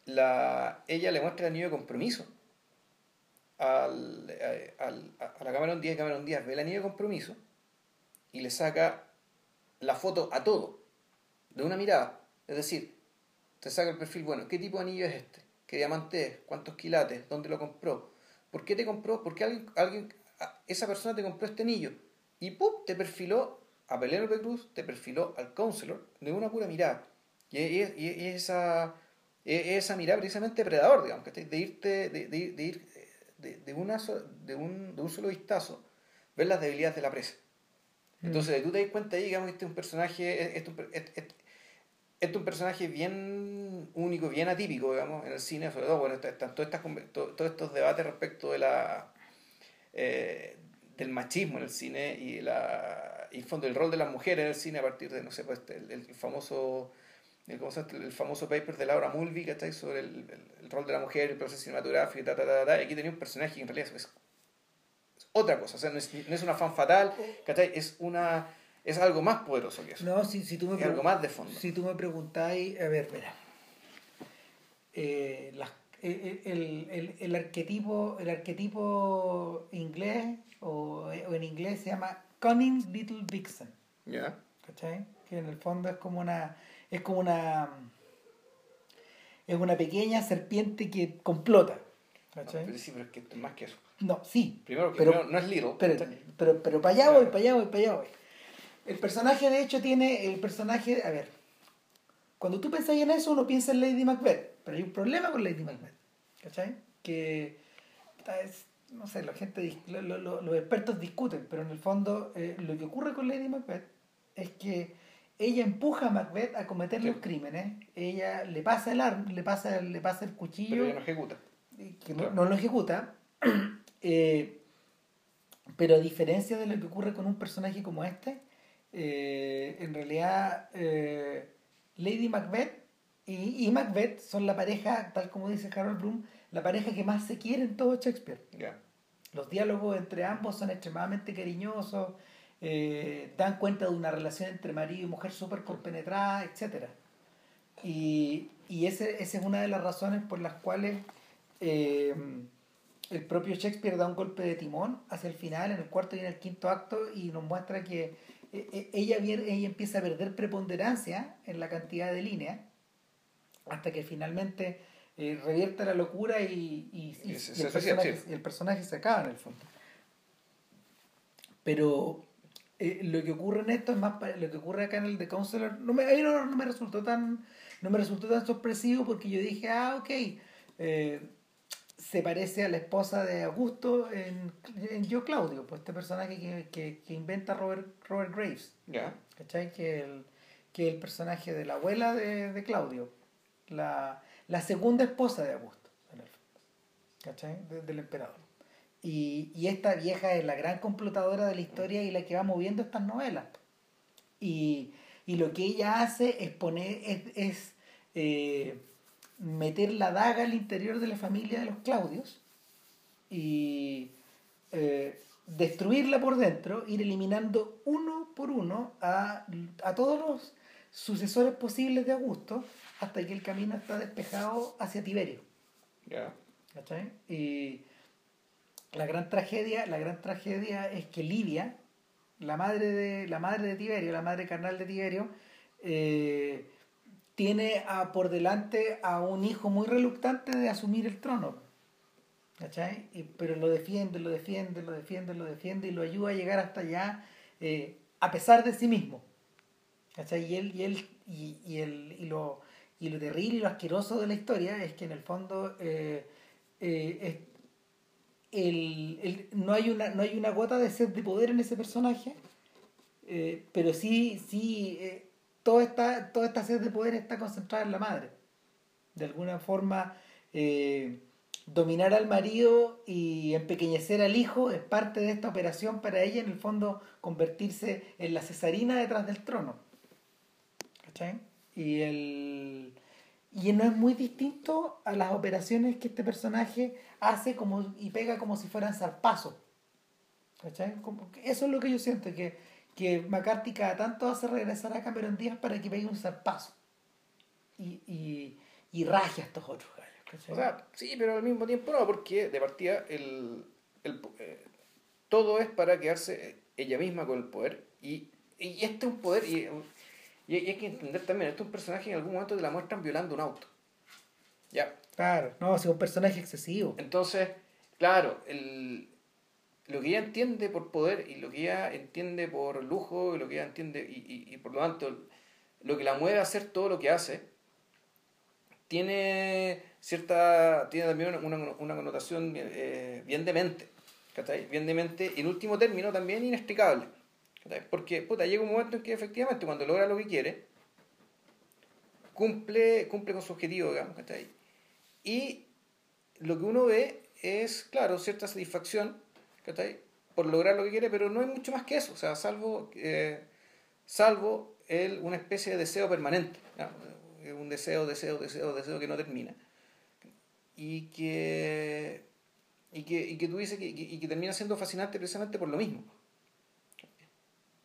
[SPEAKER 1] la, ella le muestra el anillo de compromiso al, al- a la Cameron Díaz Cameron Díaz ve el anillo de compromiso y le saca la foto a todo, de una mirada. Es decir, te saca el perfil, bueno, ¿qué tipo de anillo es este? ¿Qué diamante es? ¿Cuántos quilates? ¿Dónde lo compró? ¿Por qué te compró? ¿Por qué alguien, alguien, esa persona te compró este anillo? y ¡pum! te perfiló a Penélope Cruz, te perfiló al Counselor de una pura mirada. Y, esa, esa mirada precisamente predador, digamos, de irte, de, de, de ir de, de, una de, un, de un solo vistazo, ver las debilidades de la presa. Mm. Entonces, tú te das cuenta ahí, digamos, que este es un personaje, este, este, este, es un personaje bien único, bien atípico, digamos, en el cine, sobre todo, bueno, están todos, todos estos debates respecto de la, eh, del machismo en el cine y, la, y el fondo, el rol de las mujeres en el cine a partir de, no sé, pues, el, el famoso el, el famoso paper de Laura Mulvey, ¿cachai? Sobre el, el, rol de la mujer, el proceso cinematográfico, y ta, ta, ta, ta, y aquí tenía un personaje que en realidad es, otra cosa, o sea, no es, no es una fan fatal, ¿cachai? Es una es algo más poderoso que eso.
[SPEAKER 2] No, si, si tú me
[SPEAKER 1] es algo más de fondo.
[SPEAKER 2] Si tú me preguntáis, a ver, mira, eh, el, el, el, el, arquetipo, el arquetipo inglés, o, o, en inglés se llama Cunning Little Vixen.
[SPEAKER 1] Ya.
[SPEAKER 2] ¿Cachai? Que en el fondo es como una es como una es una pequeña serpiente que complota.
[SPEAKER 1] pero sí, pero es que es más que eso.
[SPEAKER 2] No, sí.
[SPEAKER 1] Primero, que pero, no es little.
[SPEAKER 2] Pero, pero, pero, para allá voy, para allá voy, para allá voy. El personaje, de hecho, tiene. El personaje. A ver. Cuando tú pensás en eso, uno piensa en Lady Macbeth. Pero hay un problema con Lady Macbeth. ¿Cachai? Que. No sé, la gente. los expertos discuten, pero en el fondo, eh, lo que ocurre con Lady Macbeth es que ella empuja a Macbeth a cometer los crímenes, ella le pasa el arma, le pasa, le pasa el cuchillo. Pero
[SPEAKER 1] ella no ejecuta.
[SPEAKER 2] Que no, lo ejecuta. Eh, pero a diferencia de lo que ocurre con un personaje como este, eh, en realidad eh, Lady Macbeth y, Macbeth son la pareja, tal como dice Harold Bloom, la pareja que más se quiere en todo Shakespeare. Los diálogos entre ambos son extremadamente cariñosos eh, dan cuenta de una relación entre marido y mujer súper compenetrada, etc. Y, y ese, esa es una de las razones por las cuales eh, el propio Shakespeare da un golpe de timón hacia el final, en el cuarto y en el quinto acto, y nos muestra que eh, ella, ella empieza a perder preponderancia en la cantidad de líneas, hasta que finalmente revierte la locura y, y, y, el personaje, el personaje se acaba en el fondo. Pero eh, lo que ocurre en esto es más lo que ocurre acá en el The Counselor no me, ahí no, me resultó tan no me resultó tan sorpresivo porque yo dije ah ok eh, se parece a la esposa de Augusto en, en Yo Claudio pues este personaje que, que, que inventa Robert, Robert Graves
[SPEAKER 1] yeah.
[SPEAKER 2] ¿cachai? que el que el personaje de la abuela de, de Claudio la, la segunda esposa de Augusto ¿cachai? del emperador y, y, esta vieja es la gran complotadora de la historia y la que va moviendo estas novelas. Y, y lo que ella hace es poner, es, es eh, meter la daga al interior de la familia de los Claudios y eh, destruirla por dentro, ir eliminando uno por uno a, a todos los sucesores posibles de Augusto hasta que el camino está despejado hacia Tiberio.
[SPEAKER 1] Yeah.
[SPEAKER 2] Y la gran tragedia, la gran tragedia es que Lidia, la madre de, la madre de Tiberio, la madre carnal de Tiberio, eh, tiene a, por delante a un hijo muy reluctante de asumir el trono. ¿Cachai? Y, pero lo defiende, lo defiende, lo defiende, lo defiende y lo ayuda a llegar hasta allá eh, a pesar de sí mismo. ¿Cachai? Y él, y él, y, y, el, y, lo, y lo terrible y lo asqueroso de la historia es que en el fondo eh, el, el, no, hay una, no hay una gota de sed de poder en ese personaje, eh, pero sí, sí eh, toda, esta, toda esta sed de poder está concentrada en la madre. De alguna forma, eh, dominar al marido y empequeñecer al hijo es parte de esta operación para ella, en el fondo, convertirse en la cesarina detrás del trono. ¿Cachai? Y el y no es muy distinto a las operaciones que este personaje hace como, y pega como si fueran zarpazos. ¿Cachai? Como eso es lo que yo siento, que, que McCarthy cada tanto hace regresar a Cameron Díaz para que pegue un zarpazo. Y, y, y raje a estos otros
[SPEAKER 1] O sea, sí, pero al mismo tiempo no, porque de partida el, el eh, todo es para quedarse ella misma con el poder. Y, y este es un poder, y y, hay que entender también, este es un personaje que en algún momento te la muestran violando un auto. ¿Ya?
[SPEAKER 2] Claro, no, es un personaje excesivo.
[SPEAKER 1] Entonces, claro, el, lo que ella entiende por poder y lo que ella entiende por lujo y lo que ella entiende y, y, por lo tanto lo que la mueve a hacer todo lo que hace tiene cierta tiene también una, una connotación eh, bien demente bien demente en último término también inexplicable porque puta, llega un momento en que efectivamente cuando logra lo que quiere cumple cumple con su objetivo digamos y lo que uno ve es claro cierta satisfacción por lograr lo que quiere, pero no hay mucho más que eso, o sea, salvo, eh, salvo el, una especie de deseo permanente, un deseo, deseo, deseo, deseo que no termina. Y que, y que, y que tú dices que, y que termina siendo fascinante precisamente por lo mismo.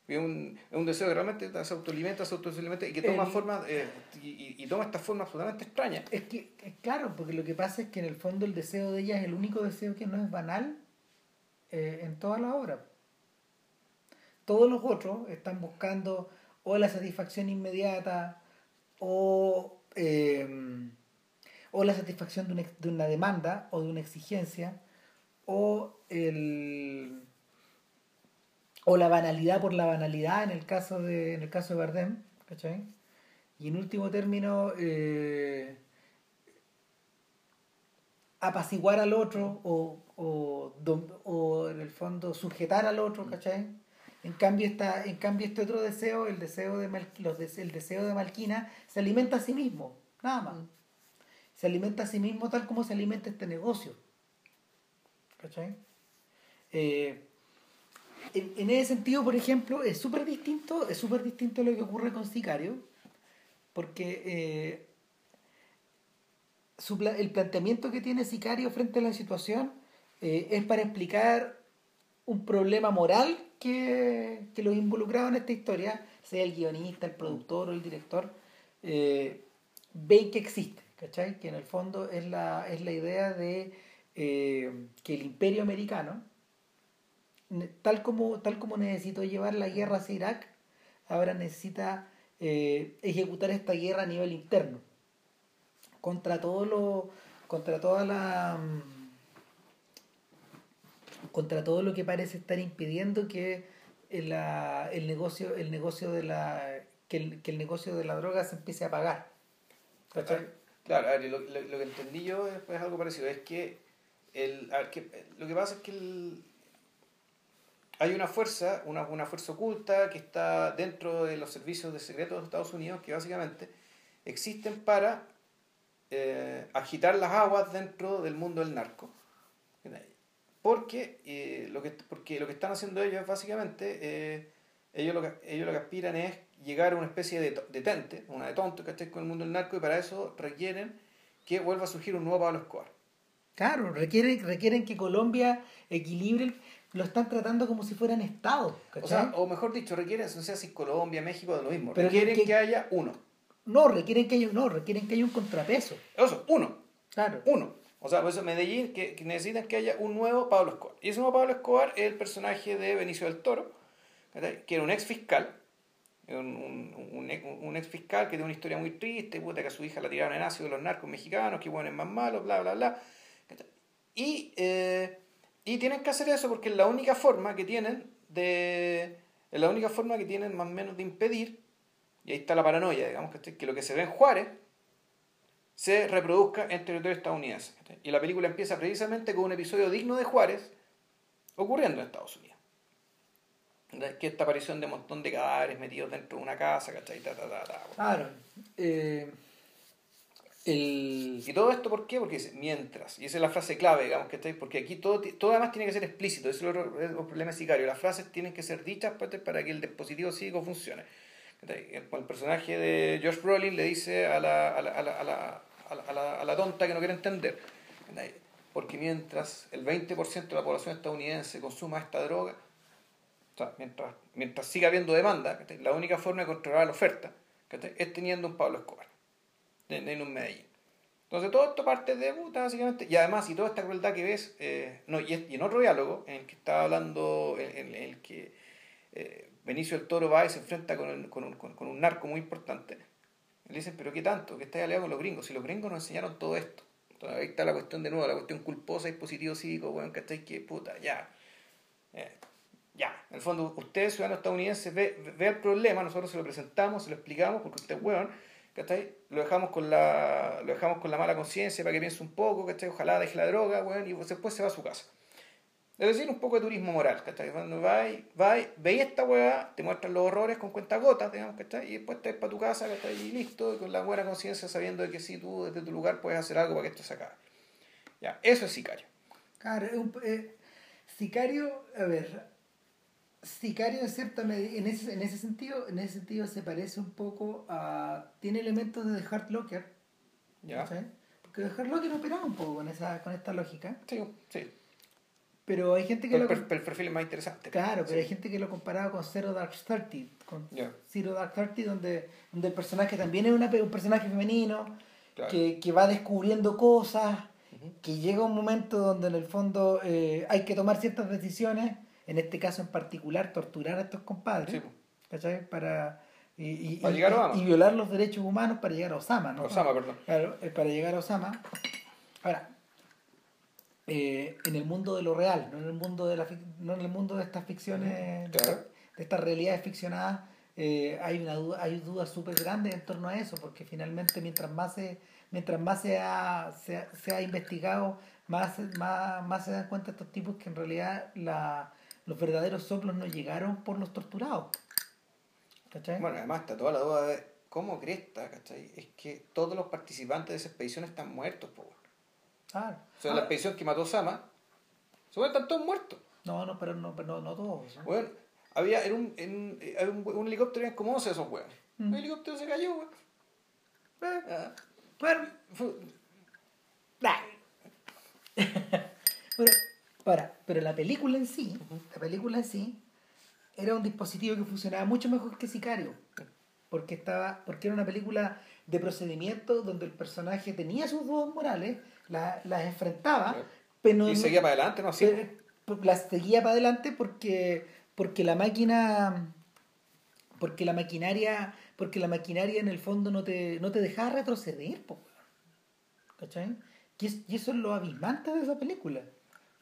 [SPEAKER 1] Es un, es un deseo que realmente se autoalimenta, se autoalimenta y que toma forma eh, y, y, toma esta forma absolutamente extraña.
[SPEAKER 2] Es que, claro, porque lo que pasa es que en el fondo el deseo de ella es el único deseo que no es banal eh, en toda la obra. Todos los otros están buscando o la satisfacción inmediata o, eh, o la satisfacción de una, de una, demanda o de una exigencia o, el, o la banalidad por la banalidad en el caso de, en el caso de Bardem. Y en último término, eh, apaciguar al otro o, o, o, en el fondo sujetar al otro, ¿cachai? En cambio, está, en cambio este otro deseo, el deseo de, los el deseo de Malquina, se alimenta a sí mismo, nada más. Se alimenta a sí mismo tal como se alimenta este negocio. ¿Cachai? Eh, en, en, ese sentido, por ejemplo, es súper distinto, es súper distinto lo que ocurre con Sicario, porque eh, el planteamiento que tiene Sicario frente a la situación eh, es para explicar un problema moral que, que los involucrados en esta historia, sea el guionista, el productor o el director, eh, ven que existe, ¿cachai? Que en el fondo es la, es la idea de eh, que el imperio americano, tal como, tal como necesitó llevar la guerra hacia Irak, ahora necesita ejecutar esta guerra a nivel interno. Contra todo lo contra toda la mm, contra todo lo que parece estar impidiendo que el, el negocio el negocio de la que el, que el, negocio de la droga se empiece a pagar
[SPEAKER 1] claro lo, lo, que entendí yo es, es, algo parecido. Es que el que, lo que pasa es que el, hay una fuerza una, una fuerza oculta que está dentro de los servicios de secretos de Estados Unidos que básicamente existen para eh, agitar las aguas dentro del mundo del narco. Porque, eh, lo, que, porque lo que están haciendo ellos es básicamente, eh, ellos, lo que, ellos lo que aspiran es llegar a una especie de, de tente, una de tonto, esté Con el mundo del narco y para eso requieren que vuelva a surgir un nuevo Pablo Escobar.
[SPEAKER 2] Claro, requieren, requieren que Colombia equilibre, lo están tratando como si fueran estados.
[SPEAKER 1] O, sea, o mejor dicho, requieren, no sé si Colombia, México, de lo mismo, requieren que haya uno
[SPEAKER 2] no, requieren que haya, no, requieren que haya un contrapeso.
[SPEAKER 1] Eso, uno. Claro. Uno. O sea, por eso Medellín que, necesitan que haya un nuevo Pablo Escobar. Y ese nuevo Pablo Escobar es el personaje de Benicio del Toro, que era un ex fiscal, un, un, ex fiscal que tiene una historia muy triste, puta, que a su hija la tiraron en ácido los narcos mexicanos, que bueno, es más malo, bla, bla, bla. Y, eh, y tienen que hacer eso porque es la única forma que tienen de. Es la única forma que tienen más o menos de impedir y ahí está la paranoia, digamos, que lo que se ve en Juárez se reproduzca en territorio estadounidense. Y la película empieza precisamente con un episodio digno de Juárez ocurriendo en Estados Unidos. Que esta aparición de un montón de cadáveres metidos dentro de una casa, ¿cachai?
[SPEAKER 2] claro. Eh,
[SPEAKER 1] ¿Y todo esto por qué? Porque mientras, y esa es la frase clave, digamos, que porque aquí todo, todo además tiene que ser explícito, ese es el, problema sicario, las frases tienen que ser dichas pues, para que el dispositivo psíquico funcione. El personaje de Josh Brolin le dice a la, a la, a la, a la, a la tonta que no quiere entender, porque mientras el 20% de la población estadounidense consuma esta droga, mientras, mientras siga habiendo demanda, la única forma de controlar la oferta es teniendo un Pablo Escobar en, un Medellín. Entonces todo esto parte de puta, básicamente, y además, y toda esta crueldad que ves, eh, no, y, en otro diálogo, en el que estaba hablando, en, el que eh, Benicio del Toro va y se enfrenta con, con, un, narco muy importante. Le dicen, pero ¿qué tanto? Que está aliado con los gringos. Si los gringos nos enseñaron todo esto. Entonces, ahí está la cuestión de nuevo, la cuestión culposa, dispositivo cívico, bueno, ¿cachai? Que puta, ya. Eh, ya, en el fondo, usted, ciudadano estadounidense, ve, ve el problema, nosotros se lo presentamos, se lo explicamos, porque usted es hueón, ¿cachai? Lo dejamos con la, lo dejamos con la mala conciencia para que piense un poco, ¿cachai? Ojalá deje la droga, weón, y después se va a su casa. Es decir, un poco de turismo moral, ¿cachai? Cuando vais, vais, veis esta weá, te muestran los horrores con cuenta gotas, digamos, ¿cachai? Y después te vas para tu casa, ¿cachai? Y listo, con la buena conciencia sabiendo de que si tú desde tu lugar puedes hacer algo para que esto se acabe. Ya, eso es sicario.
[SPEAKER 2] Claro, eh, sicario, a ver, sicario en cierta medida, en ese, en ese sentido, en ese sentido se parece un poco a, tiene elementos de The Hard Locker,
[SPEAKER 1] Ya.
[SPEAKER 2] ¿sí? Porque The Hard Locker operaba un poco con esa, con esta lógica,
[SPEAKER 1] Sí, sí.
[SPEAKER 2] pero hay gente que
[SPEAKER 1] Pero
[SPEAKER 2] lo,
[SPEAKER 1] el, per- el perfil es más interesante.
[SPEAKER 2] claro, pero
[SPEAKER 1] Sí.
[SPEAKER 2] hay gente que lo comparaba con Zero Dark Thirty, con
[SPEAKER 1] Ya.
[SPEAKER 2] Zero Dark Thirty, donde, donde el personaje también es una, un personaje femenino,
[SPEAKER 1] Claro.
[SPEAKER 2] que, que va descubriendo cosas,
[SPEAKER 1] Ujú.
[SPEAKER 2] que llega un momento donde en el fondo eh, hay que tomar ciertas decisiones, en este caso en particular torturar a estos compadres,
[SPEAKER 1] Sí.
[SPEAKER 2] Para, y, y-
[SPEAKER 1] Para
[SPEAKER 2] y-
[SPEAKER 1] llegar a Obama.
[SPEAKER 2] y violar los derechos humanos para llegar a Osama, ¿no?
[SPEAKER 1] Osama, perdón.
[SPEAKER 2] Claro, eh, para llegar a Osama. Ahora, eh, en el mundo de lo real, no en el mundo de la no en el mundo de estas ficciones, de,
[SPEAKER 1] Claro.
[SPEAKER 2] estas- de estas realidades ficcionadas, eh, hay una duda, hay dudas súper grandes en torno a eso, porque finalmente mientras más se, mientras más se ha, se ha, se ha investigado, más, más, más se dan cuenta estos tipos que en realidad la, los verdaderos soplos no llegaron por los torturados. ¿Cachai?
[SPEAKER 1] Bueno, además está toda la duda de cómo cresta, ¿cachai? Es que todos los participantes de esa expedición están muertos, po. weón.
[SPEAKER 2] Claro.
[SPEAKER 1] O sea,
[SPEAKER 2] Ah,
[SPEAKER 1] la expedición que mató a Osama, se están todos muertos.
[SPEAKER 2] no, no, pero no, pero no, no todos. ¿no?
[SPEAKER 1] Bueno, había en un, en, eh, un, un helicóptero eran como 11 de esos weones.
[SPEAKER 2] Mm.
[SPEAKER 1] El helicóptero se cayó, weón.
[SPEAKER 2] Eh,
[SPEAKER 1] Ah,
[SPEAKER 2] bueno,
[SPEAKER 1] fue-
[SPEAKER 2] Bueno, para, pero la película en sí, la película en sí, era un dispositivo que funcionaba mucho mejor que Sicario. Porque estaba, porque era una película de procedimiento donde el personaje tenía sus dudas morales, la- las enfrentaba, pero
[SPEAKER 1] y seguía para adelante, ¿no? Así,
[SPEAKER 2] pero- las seguía para adelante porque, porque la máquina porque la maquinaria porque la maquinaria en el fondo no te, no te dejaba retroceder po. ¿cachai? Y, es- y eso es lo abismante de esa película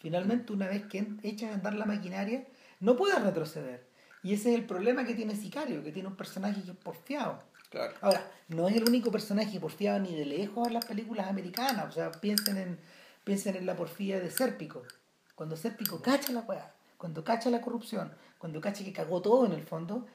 [SPEAKER 2] finalmente una vez que echas a andar la maquinaria no puedes retroceder y ese es el problema que tiene Sicario que tiene un personaje que es porfiado
[SPEAKER 1] claro.
[SPEAKER 2] Ahora, no es el único personaje porfiado ni de lejos en las películas americanas. O sea, piensen en, piensen en la porfía de Sérpico. Cuando Sérpico cacha la weá, cuando cacha la corrupción, cuando cacha que cagó todo en el fondo,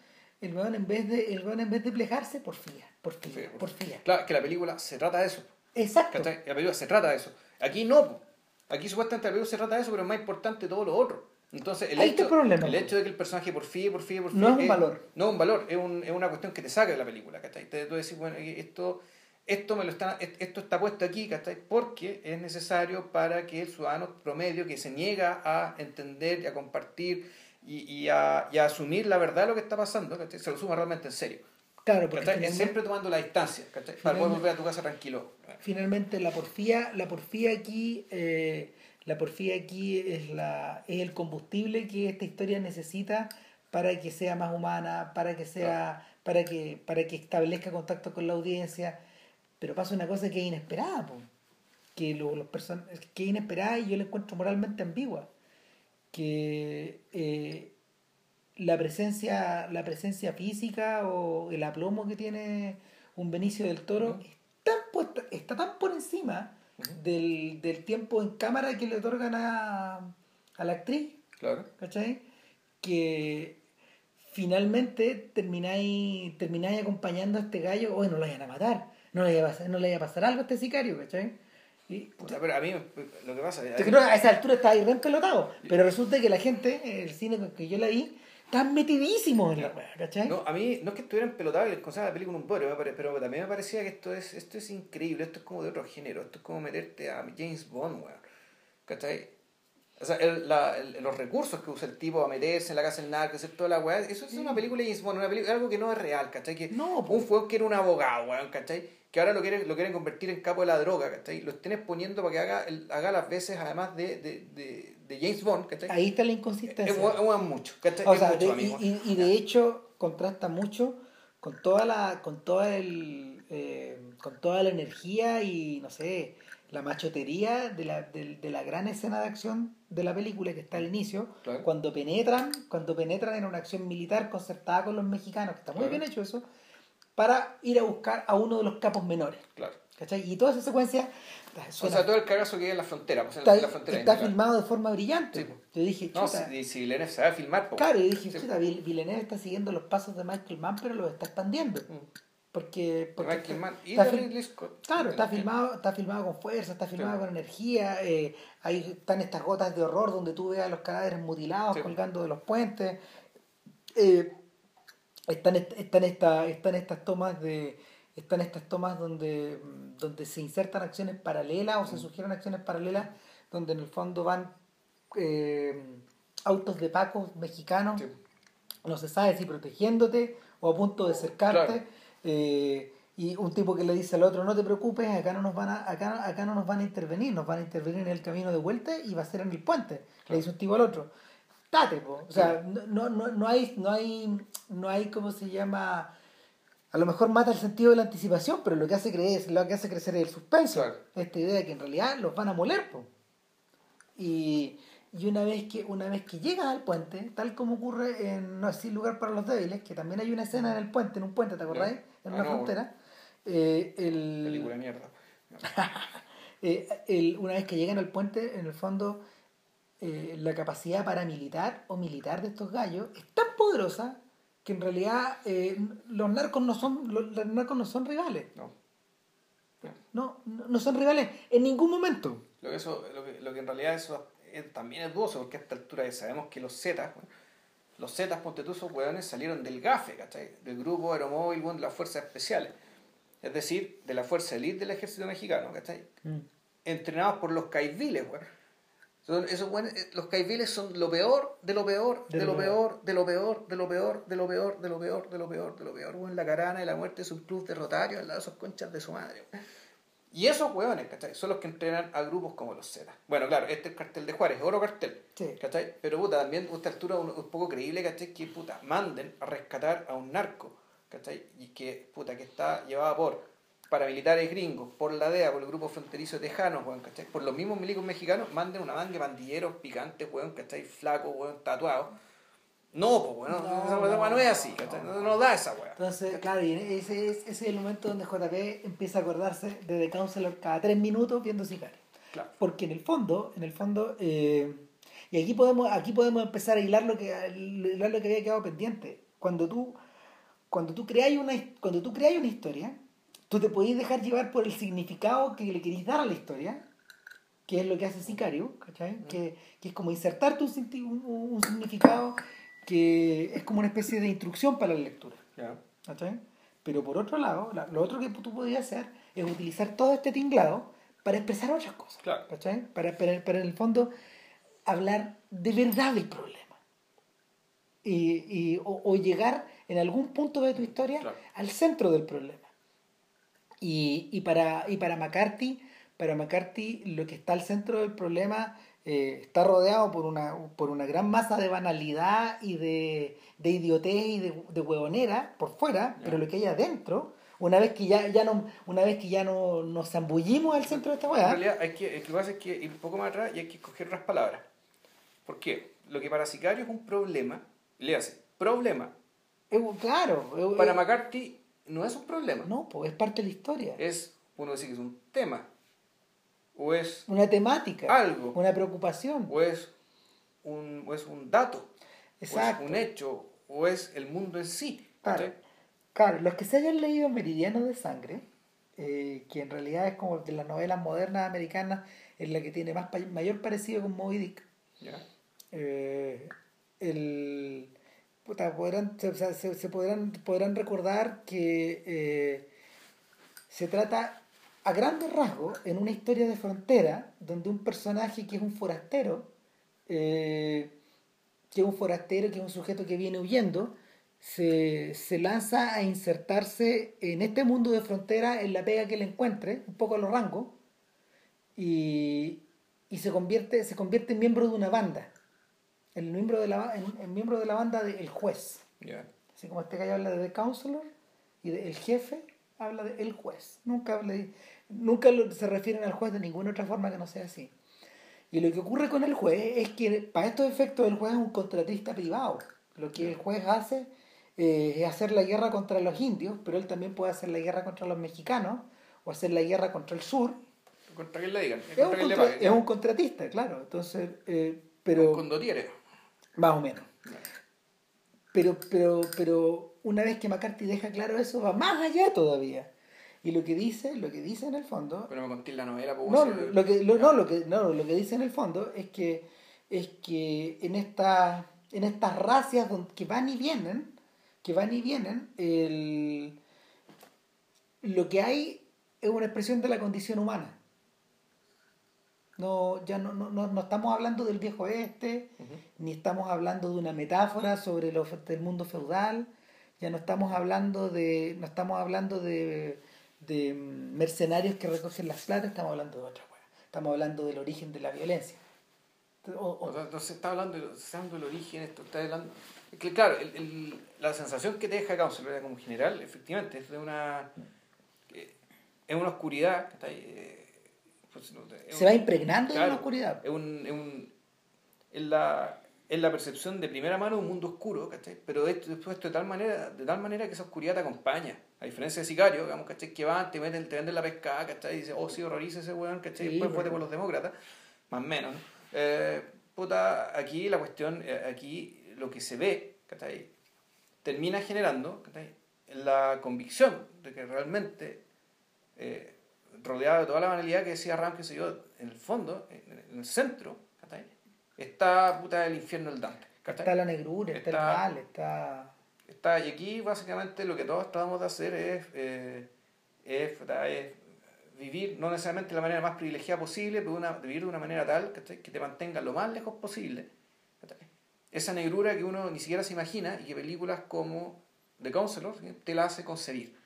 [SPEAKER 2] el weón en vez de, el weón en vez de plegarse, porfía, porfía,
[SPEAKER 1] Sí,
[SPEAKER 2] porfía.
[SPEAKER 1] Claro, que la película se trata de eso.
[SPEAKER 2] Exacto.
[SPEAKER 1] La película se trata de eso. Aquí no. Aquí supuestamente la película se trata de eso, pero es más importante todo lo otro. Entonces, el, hecho,
[SPEAKER 2] el problema,
[SPEAKER 1] el hecho de que el personaje porfíe, porfíe, porfíe.
[SPEAKER 2] No es un valor.
[SPEAKER 1] No es un valor, es, un- es una cuestión que te saca de la película, ¿cachai? Te, tú decís, bueno, esto, esto, me lo está, esto está puesto aquí, ¿cachai? Porque es necesario para que el ciudadano promedio que se niega a entender y a compartir y, y a, y a asumir la verdad de lo que está pasando, ¿cachai? Se lo suma realmente en serio.
[SPEAKER 2] Claro, porque
[SPEAKER 1] Siempre tomando la distancia, ¿cachai? Para poder volver a tu casa tranquilo.
[SPEAKER 2] finalmente la porfía, la porfía aquí, eh, la porfía aquí es la, es el combustible que esta historia necesita para que sea más humana, para que sea, para que, para que establezca contacto con la audiencia. Pero pasa una cosa que es inesperada, po. que lo- los person que es inesperada y yo la encuentro moralmente ambigua. Que eh, la presencia, la presencia física o el aplomo que tiene un Benicio del Toro
[SPEAKER 1] Ujú.
[SPEAKER 2] es tan puesta- está tan por encima
[SPEAKER 1] Ujú.
[SPEAKER 2] del, del tiempo en cámara que le otorgan a, a la actriz,
[SPEAKER 1] Claro.
[SPEAKER 2] ¿cachai? Que finalmente termináis, termináis acompañando a este gallo, oye, no lo vayan a matar, no le vaya a pasar, no le vaya a pasar algo a este sicario, ¿cachai? Y,
[SPEAKER 1] Puta, pero a mí lo que pasa es
[SPEAKER 2] que a esa altura estaba ahí re empelotado, pero resulta que la gente, el cine que yo la vi, están metidísimos en la weá, ¿cachai?
[SPEAKER 1] No, a mí no es que estuvieran pelotados y les consideraba la película un pare- pero también me parecía que esto es, esto es increíble, esto es como de otro género, esto es como meterte a James Bond, weón. ¿Cachai? O sea, el- la- el- los recursos que usa el tipo a meterse en la casa del narco, hacer toda la weá, eso es una película de James Bond, una película, algo que no es real, ¿cachai? Que
[SPEAKER 2] No, po.
[SPEAKER 1] un fuego que era un abogado, weón, ¿cachai? Que ahora lo quieren, lo quieren convertir en capo de la droga, ¿cachai? Lo estén exponiendo para que haga, el- haga las veces, además de, de, de, de James Bond, ¿cachai?
[SPEAKER 2] Ahí está la
[SPEAKER 1] Es,
[SPEAKER 2] inconsistencia.
[SPEAKER 1] es, es mucho, ¿cachai?
[SPEAKER 2] O
[SPEAKER 1] Es
[SPEAKER 2] sea,
[SPEAKER 1] mucho,
[SPEAKER 2] de-
[SPEAKER 1] amigo.
[SPEAKER 2] y, y- y de hecho contrasta mucho con toda la, con toda el, eh, con toda la energía y no sé, la machotería de la, de, de la gran escena de acción de la película que está al inicio,
[SPEAKER 1] Claro.
[SPEAKER 2] cuando penetran, cuando penetran en una acción militar concertada con los mexicanos, que está muy
[SPEAKER 1] Claro.
[SPEAKER 2] bien hecho eso, para ir a buscar a uno de los capos menores.
[SPEAKER 1] Claro.
[SPEAKER 2] ¿Cachai? Y toda esa secuencia
[SPEAKER 1] O
[SPEAKER 2] suena-
[SPEAKER 1] sea, todo el cagazo que hay en la frontera. Pues,
[SPEAKER 2] está,
[SPEAKER 1] la frontera
[SPEAKER 2] está
[SPEAKER 1] india,
[SPEAKER 2] filmado de forma brillante.
[SPEAKER 1] Sí,
[SPEAKER 2] po. Yo dije,
[SPEAKER 1] No, si, si Villeneuve se va a filmar,
[SPEAKER 2] claro, yo dije,
[SPEAKER 1] Sí.
[SPEAKER 2] chuta, Vil- Villeneuve está siguiendo los pasos de Michael Mann, pero los está expandiendo.
[SPEAKER 1] Mm.
[SPEAKER 2] Porque, porque
[SPEAKER 1] Michael Mann y
[SPEAKER 2] está
[SPEAKER 1] Ridley Scott.
[SPEAKER 2] Claro, está filmado, está filmado con fuerza, está filmado con energía, eh, ahí están estas gotas de horror donde tú ves a los cadáveres mutilados colgando de los puentes. Eh, están, est- están, esta- están estas tomas de. Están estas tomas donde, mm, donde se insertan acciones paralelas o se sugieren acciones paralelas, donde en el fondo van eh, autos de pacos mexicanos
[SPEAKER 1] Sí.
[SPEAKER 2] no se sabe si protegiéndote o a punto de cercarte
[SPEAKER 1] Claro.
[SPEAKER 2] eh, y un tipo que le dice al otro no te preocupes acá no nos van a acá, acá no nos van a intervenir nos van a intervenir en el camino de vuelta y va a ser en el puente le dice un tipo al otro date po. o sea no, no, no, no hay no hay no hay cómo se llama a lo mejor mata el sentido de la anticipación pero lo que hace creer lo que hace crecer es el suspenso
[SPEAKER 1] Claro.
[SPEAKER 2] esta idea de que en realidad los van a moler po. Y, y una vez que una vez que llegas al puente, tal como ocurre en No es sin lugar para los débiles, que también hay una escena en el puente, en un puente, ¿te acordáis? En
[SPEAKER 1] Ah,
[SPEAKER 2] una
[SPEAKER 1] no,
[SPEAKER 2] frontera. eh, el,
[SPEAKER 1] Película de mierda.
[SPEAKER 2] eh, el- una vez que llegan al puente, en el fondo, eh, la capacidad paramilitar o militar de estos gallos es tan poderosa que en realidad eh, los narcos no son los, los narcos no son rivales.
[SPEAKER 1] No.
[SPEAKER 2] No, no, no son rivales en ningún momento.
[SPEAKER 1] Lo que, eso, lo que, lo que en realidad eso es- también es dudoso, porque a esta altura sabemos que los Zetas, bueno, los Zetas, ponte tú, esos hueones salieron del GAFE, ¿cachai? Del grupo aeromóvil de las fuerzas especiales. Es decir, de la fuerza elite del ejército mexicano, ¿cachai? Entrenados por los caiviles, weón. Son esos buenos, eh, los caiviles son lo peor, de lo peor, de, lo peor, de lo peor, de lo peor, de lo peor, de lo peor, de lo peor, de lo peor, weón. La carana de la muerte es un club de rotarios al lado de esos conchas de su madre. Y esos hueones, ¿cachai? Son los que entrenan a grupos como los Z. Bueno, claro, este es el cartel de Juárez, oro cartel.
[SPEAKER 2] Sí.
[SPEAKER 1] ¿Cachai? Pero puta, también a esta altura un, un poco creíble, ¿cachai? Que puta, manden a rescatar a un narco, ¿cachai? Y que, puta, que está llevada por paramilitares gringos, por la DEA, por el grupo fronterizo tejano, weón, ¿cachai? Por los mismos milicos mexicanos, manden una manga de pandilleros picantes, weón, ¿cachai? Flacos, weón, tatuados. No, pues, weón,
[SPEAKER 2] No,
[SPEAKER 1] esa weá
[SPEAKER 2] no,
[SPEAKER 1] no, es así, ¿cachai?
[SPEAKER 2] no,
[SPEAKER 1] No, no da esa weá.
[SPEAKER 2] Entonces, claro, y ese es, ese es el momento donde JP empieza a acordarse de The Counselor cada tres minutos viendo Sicario.
[SPEAKER 1] Claro.
[SPEAKER 2] Porque en el fondo, en el fondo, eh, y aquí podemos, aquí podemos empezar a hilar lo que, hilar lo que había quedado pendiente. Cuando tú, cuando tú creáis una, cuando tú creáis una historia, tú te podéis dejar llevar por el significado que le queréis dar a la historia, que es lo que hace Sicario, ¿cachai? Que, que es como insertarte un, un, un significado que es como una especie de instrucción para la lectura.
[SPEAKER 1] Ya.
[SPEAKER 2] ¿cachai? Pero por otro lado, la- lo otro que tú podías hacer es utilizar todo este tinglado para expresar otras cosas.
[SPEAKER 1] Claro.
[SPEAKER 2] ¿cachai? Para, para, para en el fondo hablar de verdad del problema. Y, y- o, o llegar en algún punto de tu historia
[SPEAKER 1] Claro.
[SPEAKER 2] al centro del problema. Y, y, para, y para McCarthy, para McCarthy lo que está al centro del problema eh, está rodeado por una, por una gran masa de banalidad y de, de idiotez y de, de huevonera por fuera,
[SPEAKER 1] Ya.
[SPEAKER 2] pero lo que hay adentro, una vez que ya, ya no, una vez que ya no nos zambullimos al centro de esta
[SPEAKER 1] En
[SPEAKER 2] hueá,
[SPEAKER 1] realidad, hay que, lo que pasa es que ir un poco más atrás y hay que escoger otras palabras. ¿Por qué? Lo que para Sicario es un problema, le hace problema.
[SPEAKER 2] es- claro, es-
[SPEAKER 1] Para
[SPEAKER 2] es-
[SPEAKER 1] McCarthy no es un problema.
[SPEAKER 2] no, pues es parte de la historia,
[SPEAKER 1] Es, uno dice que es un tema. O es,
[SPEAKER 2] una temática,
[SPEAKER 1] Algo.
[SPEAKER 2] una preocupación.
[SPEAKER 1] o es, un, o es un dato.
[SPEAKER 2] Exacto.
[SPEAKER 1] O es un hecho. O es el mundo en sí.
[SPEAKER 2] Claro. Claro, los que se hayan leído Meridiano de Sangre, eh, que en realidad es como de las novelas modernas americanas, es la que tiene más mayor parecido con Moby Dick.
[SPEAKER 1] ¿Ya?
[SPEAKER 2] eh, el, podrán, se- se podrán, podrán recordar que eh, se trata a grandes rasgos en una historia de frontera donde un personaje que es un forastero, eh, que es un forastero, que es un sujeto que viene huyendo, se, se lanza a insertarse en este mundo de frontera en la pega que le encuentre, un poco a los rangos, y, y se convierte, se convierte en miembro de una banda. El miembro de la, en, en miembro de la banda de El Juez.
[SPEAKER 1] ¿Ya?
[SPEAKER 2] Así como este gallo habla de The Counselor y de El Jefe, habla de el juez, nunca, habla de- nunca se refieren al juez de ninguna otra forma que no sea así. Y lo que ocurre con el juez es que para estos efectos el juez es un contratista privado. Lo que el juez hace eh, es hacer la guerra contra los indios, pero él también puede hacer la guerra contra los mexicanos o hacer la guerra contra el sur.
[SPEAKER 1] Contra quien le digan.
[SPEAKER 2] Es un,
[SPEAKER 1] Contra le
[SPEAKER 2] es un contratista, claro. Entonces, eh, pero
[SPEAKER 1] Con condotieres.
[SPEAKER 2] Más o menos. Pero, pero, pero una vez que McCarthy deja claro eso, va más allá todavía. Y lo que dice, lo que dice en el fondo,
[SPEAKER 1] Pero me conté la novela. pues,
[SPEAKER 2] no,
[SPEAKER 1] se-
[SPEAKER 2] lo que, lo, no, lo que, no, lo que dice en el fondo es que, es que en, esta, en estas racias que van y vienen, que van y vienen, el, lo que hay es una expresión de la condición humana. No, ya no, no, no, no estamos hablando del viejo oeste,
[SPEAKER 1] Ujú.
[SPEAKER 2] ni estamos hablando de una metáfora sobre lo, del mundo feudal, ya no estamos hablando de, no estamos hablando de, de mercenarios que recogen las plata, estamos hablando de otra cosa. Estamos hablando del origen de la violencia. O- o-
[SPEAKER 1] O sea, no se está hablando, de- se está hablando del origen, esto está hablando... que, claro, el- el- la sensación que te deja Counselor como general, efectivamente, es de una... eh, es una oscuridad, que está ahí, eh, pues, no,
[SPEAKER 2] se
[SPEAKER 1] un-
[SPEAKER 2] va impregnando de
[SPEAKER 1] claro,
[SPEAKER 2] la oscuridad.
[SPEAKER 1] Es, un, es, un- es la, es la percepción de primera mano de un mundo oscuro, ¿cachai? Pero esto, después de tal manera, de tal manera que esa oscuridad te acompaña. A diferencia de Sicario, digamos, ¿cachai? Que van, te meten, te venden la pescada, ¿cachai? Y dices, oh, sí, horroriza ese weón, ¿cachai?
[SPEAKER 2] Sí,
[SPEAKER 1] Después
[SPEAKER 2] pero-
[SPEAKER 1] vote por los demócratas, más o menos. ¿no? Eh, puta, aquí la cuestión, eh, aquí lo que se ve, ¿cachai? Termina generando, ¿cachai? La convicción de que realmente eh, rodeado de toda la banalidad que decía Ram, que se yo, en el fondo, en, el centro, está puta el infierno del Dante. ¿cachai?
[SPEAKER 2] Está la negrura, está,
[SPEAKER 1] Está-
[SPEAKER 2] el mal, está...
[SPEAKER 1] Está, y aquí básicamente lo que todos tratamos de hacer es, eh, es, vivir, no necesariamente de la manera más privilegiada posible, pero una, vivir de una manera tal ¿cachai? que te mantenga lo más lejos posible. ¿cachai? Esa negrura que uno ni siquiera se imagina y que películas como The Counselor te la hace concebir.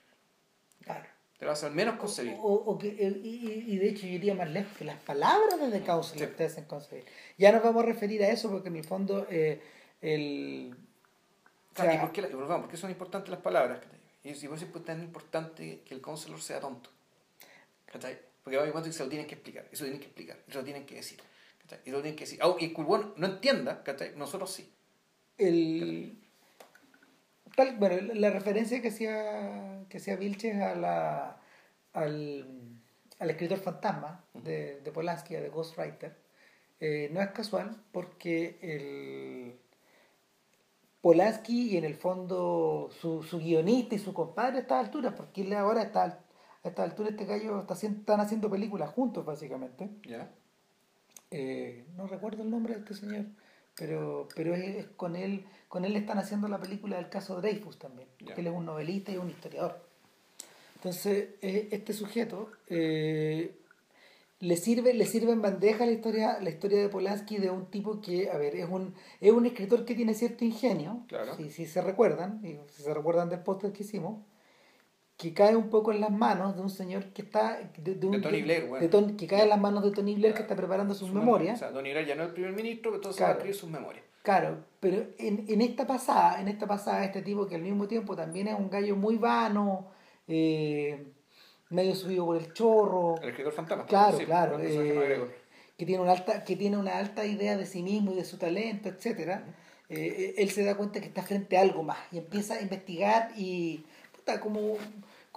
[SPEAKER 2] Claro.
[SPEAKER 1] Te hace al menos concebir.
[SPEAKER 2] O, o que, y, y- de hecho yo iría más lejos, que las palabras de The Counselor
[SPEAKER 1] Sí.
[SPEAKER 2] te hacen concebir. Ya nos vamos a referir a eso porque en mi fondo eh, el... o
[SPEAKER 1] sea, ¿y por qué, ¿por qué son importantes las palabras? Y si eso es tan importante que el counselor sea tonto. Porque va a que se lo tienen que explicar, eso tienen que explicar, eso lo tienen que decir. Y lo tienen que decir. Y que el no entienda, nosotros sí.
[SPEAKER 2] el tal, bueno, la referencia que hacía que hacía Vilches a la al, al escritor fantasma de, de Polanski, de Ghostwriter, eh, no es casual porque el Polanski y en el fondo su, su guionista y su compadre a estas alturas, porque él ahora está a esta altura este gallo está están haciendo películas juntos básicamente.
[SPEAKER 1] ¿Ya?
[SPEAKER 2] Eh, no recuerdo el nombre de este señor, pero, pero es, es con él, con él están haciendo la película del caso Dreyfus también, porque
[SPEAKER 1] Ya.
[SPEAKER 2] él es un novelista y un historiador. Entonces, eh, este sujeto eh, le sirve, le sirve en bandeja la historia, la historia de Polanski de un tipo que, a ver, es un, es un escritor que tiene cierto ingenio,
[SPEAKER 1] Claro.
[SPEAKER 2] si, si se recuerdan, y si se recuerdan del póster que hicimos, que cae un poco en las manos de un señor que está de, de un,
[SPEAKER 1] De Tony Blair, bueno.
[SPEAKER 2] de Tony- que cae en las manos de Tony Blair que está preparando sus
[SPEAKER 1] Su
[SPEAKER 2] memorias
[SPEAKER 1] O sea, Don Irel ya no es el primer ministro, pero entonces
[SPEAKER 2] Claro.
[SPEAKER 1] va a escribir sus memorias.
[SPEAKER 2] Claro, pero en, en esta pasada, en esta pasada, este tipo que al mismo tiempo también es un gallo muy vano, eh, medio subido por el chorro,
[SPEAKER 1] El escritor fantasma.
[SPEAKER 2] claro,
[SPEAKER 1] Sí,
[SPEAKER 2] claro, eh, que tiene una alta, que tiene una alta idea de sí mismo y de su talento, etcétera, eh, él se da cuenta que está frente a algo más y empieza a investigar y puta, como,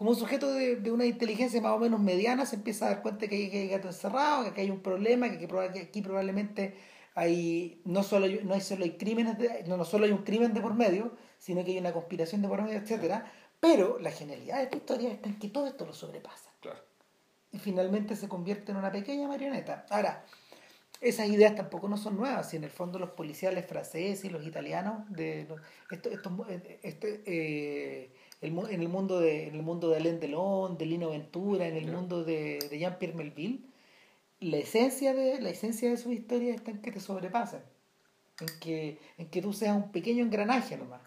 [SPEAKER 2] como un sujeto de, de una inteligencia más o menos mediana se empieza a dar cuenta que hay, que hay gato encerrado, que aquí hay un problema, que aquí, que aquí probablemente hay no solo hay- no hay solo hay crímenes de- no, no solo hay un crimen de por medio, sino que hay una conspiración de por medio, etcétera. Pero la genialidad de esta historia está en que todo esto lo sobrepasa
[SPEAKER 1] Claro.
[SPEAKER 2] y finalmente se convierte en una pequeña marioneta. Ahora, esas ideas tampoco no son nuevas, si en el fondo los policiales franceses y los italianos, de, esto, esto, este, eh, el, en el mundo de en el mundo de Alain Delon, de Lino Ventura, en el
[SPEAKER 1] Ya.
[SPEAKER 2] mundo de, de Jean-Pierre Melville, la esencia de la esencia de sus historias está en que te sobrepasen, en que, en que tú seas un pequeño engranaje nomás,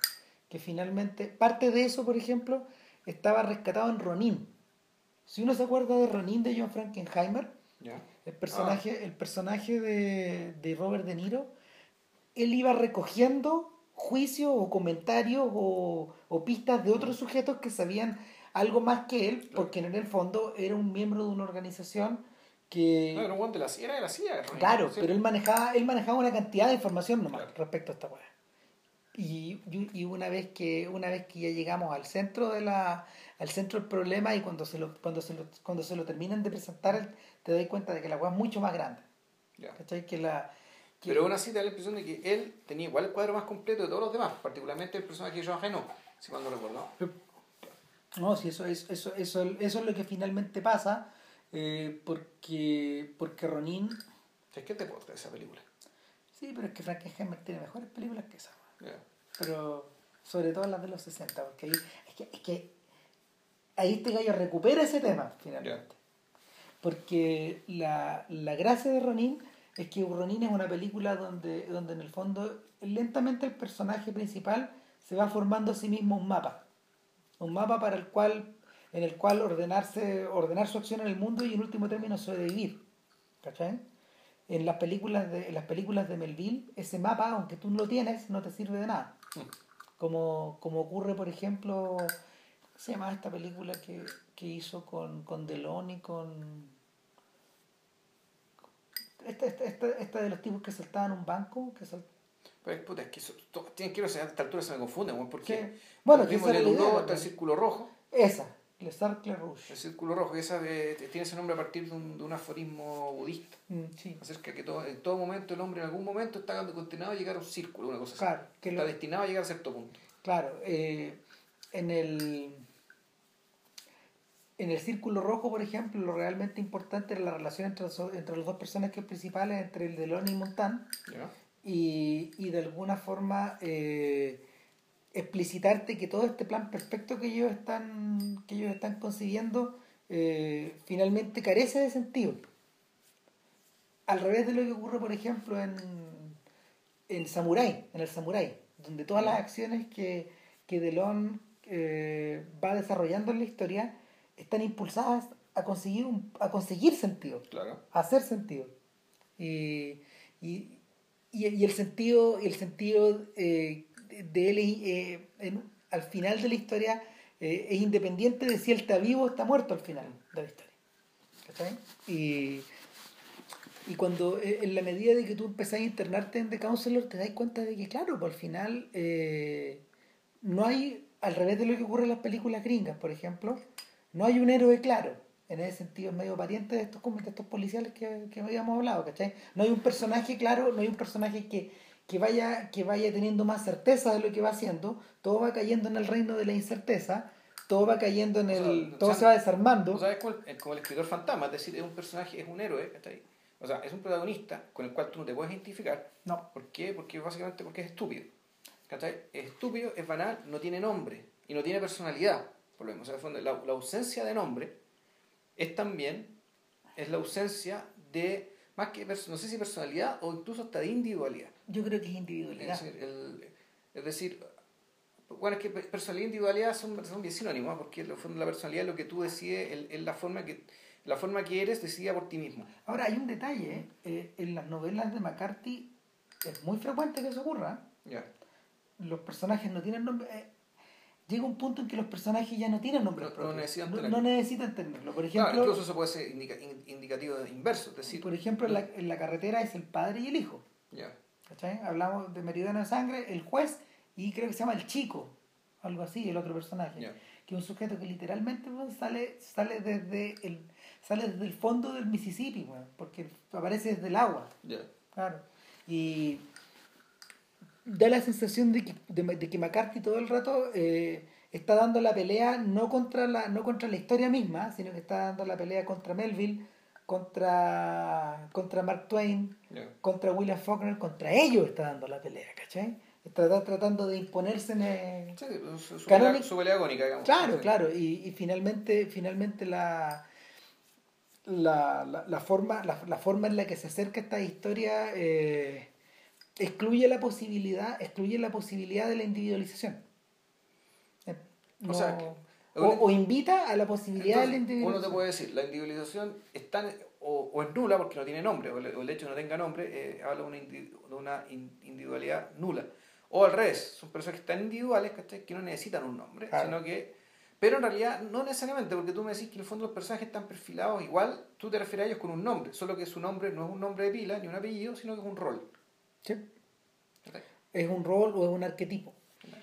[SPEAKER 2] que finalmente, parte de eso, por ejemplo, estaba rescatado en Ronin. Si uno se acuerda de Ronin de John Frankenheimer,
[SPEAKER 1] ¿Ya?
[SPEAKER 2] el personaje, el personaje de, de Robert De Niro, él iba recogiendo juicios o comentarios o, o pistas de otros sujetos que se habían algo más que él, porque en el fondo era un miembro de una organización que...
[SPEAKER 1] No, era un de la CIA, era de la CIA.
[SPEAKER 2] Claro, pero él manejaba, él manejaba una cantidad de información nomás respecto a esta weá. Y, y, una vez que una vez que ya llegamos al centro de la al centro del problema y cuando se lo cuando se lo, cuando se lo terminan de presentar te das cuenta de que la weá es mucho más grande. Que la
[SPEAKER 1] pero aún así te da la impresión de que él tenía igual el cuadro más completo de todos los demás particularmente el personaje de Joan Reno si no recuerdo
[SPEAKER 2] no si eso es eso eso eso es lo que finalmente pasa eh, porque porque Ronin
[SPEAKER 1] es que te importa esa película.
[SPEAKER 2] Sí pero es que Frankenheimer tiene mejores películas que esa. Pero sobre todo las de los 60, porque ahí, es, que, es que ahí este gallo recupera ese tema finalmente. Porque la, la gracia de Ronin es que Ronin es una película donde, donde en el fondo lentamente el personaje principal se va formando a sí mismo un mapa. Un mapa para el cual, en el cual ordenarse, ordenar su acción en el mundo y en último término sobrevivir. ¿Cachai? en las películas de, en las películas de Melville, ese mapa, aunque tú no lo tienes, no te sirve de nada. Como, como ocurre, por ejemplo, ¿cómo se llama esta película que, que hizo con, con Delon y con... Esta, esta, esta, esta, de los tipos que saltaban un banco, que salt...
[SPEAKER 1] Pues, puta, es que eso, tienen que a esta altura se me confunden, porque...
[SPEAKER 2] Bueno,
[SPEAKER 1] el el círculo rojo.
[SPEAKER 2] Esa, el Cercle Rouge.
[SPEAKER 1] El círculo rojo, esa tiene ese nombre a partir de un, de un aforismo budista. Mm, sí. Acerca que todo, en todo momento el hombre en algún momento está condenado a llegar a un círculo, una cosa claro, así. Que está destinado a llegar a cierto punto.
[SPEAKER 2] Claro, eh, en el en el círculo rojo, por ejemplo, lo realmente importante era la relación entre los, entre los dos personajes principales, entre el Delon y Montan. Y, y de alguna forma eh, explicitarte que todo este plan perfecto que ellos están, que ellos están consiguiendo eh, finalmente carece de sentido. Al revés de lo que ocurre, por ejemplo, en, en Samurai, en el Samurai, donde todas las acciones que, que Delon eh, va desarrollando en la historia están impulsadas a conseguir, un, a conseguir sentido, a hacer sentido. Y, y, y, el sentido, el sentido eh, de él eh, al final de la historia eh, es independiente de si él está vivo o está muerto al final de la historia. Y, y cuando, eh, en la medida de que tú empezás a internarte en The Counselor, te das cuenta de que, claro, por pues, al final no hay, al revés de lo que ocurre en las películas gringas, por ejemplo, no hay un héroe claro. En ese sentido, es medio pariente de estos, de estos policiales que, que habíamos hablado, ¿cachai? No hay un personaje claro, no hay un personaje que que vaya, que vaya teniendo más certeza de lo que va haciendo, todo va cayendo en el reino de la incerteza, todo va cayendo en el. todo se va desarmando.
[SPEAKER 1] ¿Sabes el, como el escritor fantasma? Es decir, es un personaje, es un héroe, O sea, es un protagonista con el cual tú no te puedes identificar.
[SPEAKER 2] No.
[SPEAKER 1] ¿Por qué? Porque básicamente porque es estúpido. ¿cachai? Es estúpido, es banal, no tiene nombre y no tiene personalidad. Por lo menos, o sea, la, la ausencia de nombre es también es la ausencia de más que, no sé si personalidad o incluso hasta de individualidad.
[SPEAKER 2] Yo creo que es individualidad.
[SPEAKER 1] Es decir, el, es decir bueno, es que personalidad e individualidad son, son bien sinónimos, ¿ah? porque la personalidad es lo que tú decides, es la forma que la forma que eres decidida por ti mismo.
[SPEAKER 2] Ahora, hay un detalle, eh, en las novelas de McCarthy es muy frecuente que eso ocurra. Los personajes no tienen nombre. Eh, llega un punto en que los personajes ya no tienen nombre
[SPEAKER 1] no, necesitan, tenerlo.
[SPEAKER 2] no, necesitan tenerlo. Por ejemplo,
[SPEAKER 1] incluso eso puede ser indicativo de inverso. decir,
[SPEAKER 2] por ejemplo, en la, en la, carretera es el padre y el hijo. Hablamos de Meridiano de Sangre, el juez, y creo que se llama el chico, algo así, el otro personaje. Que es un sujeto que literalmente sale, sale, desde el, sale desde el fondo del Mississippi, porque aparece desde el agua. Claro. Y da la sensación de que, de, que McCarthy todo el rato eh, está dando la pelea no contra la, no contra la historia misma, sino que está dando la pelea contra Melville, contra, contra Mark Twain, contra William Faulkner, contra ellos está dando la pelea, ¿cachai? Está tratando de imponerse en el...
[SPEAKER 1] su, pelea, su, pelea, agónica, digamos.
[SPEAKER 2] Claro, claro, y, y, finalmente, finalmente la, la, la, forma, la, la, forma en la que se acerca esta historia... Eh, excluye la posibilidad, excluye la posibilidad de la individualización. Eh, o, invita a la posibilidad de la individualización.
[SPEAKER 1] Uno te puede decir, la individualización está o, es nula porque no tiene nombre, o el, hecho de no tenga nombre eh, habla de una, individualidad nula. O al revés, son personas que están individuales, que no necesitan un nombre, sino que Pero en realidad no necesariamente, porque tú me decís que en el fondo los personajes están perfilados igual, tú te refieres a ellos con un nombre, solo que su nombre no es un nombre de pila ni un apellido, sino que es un rol.
[SPEAKER 2] Sí. Es un rol o es un arquetipo.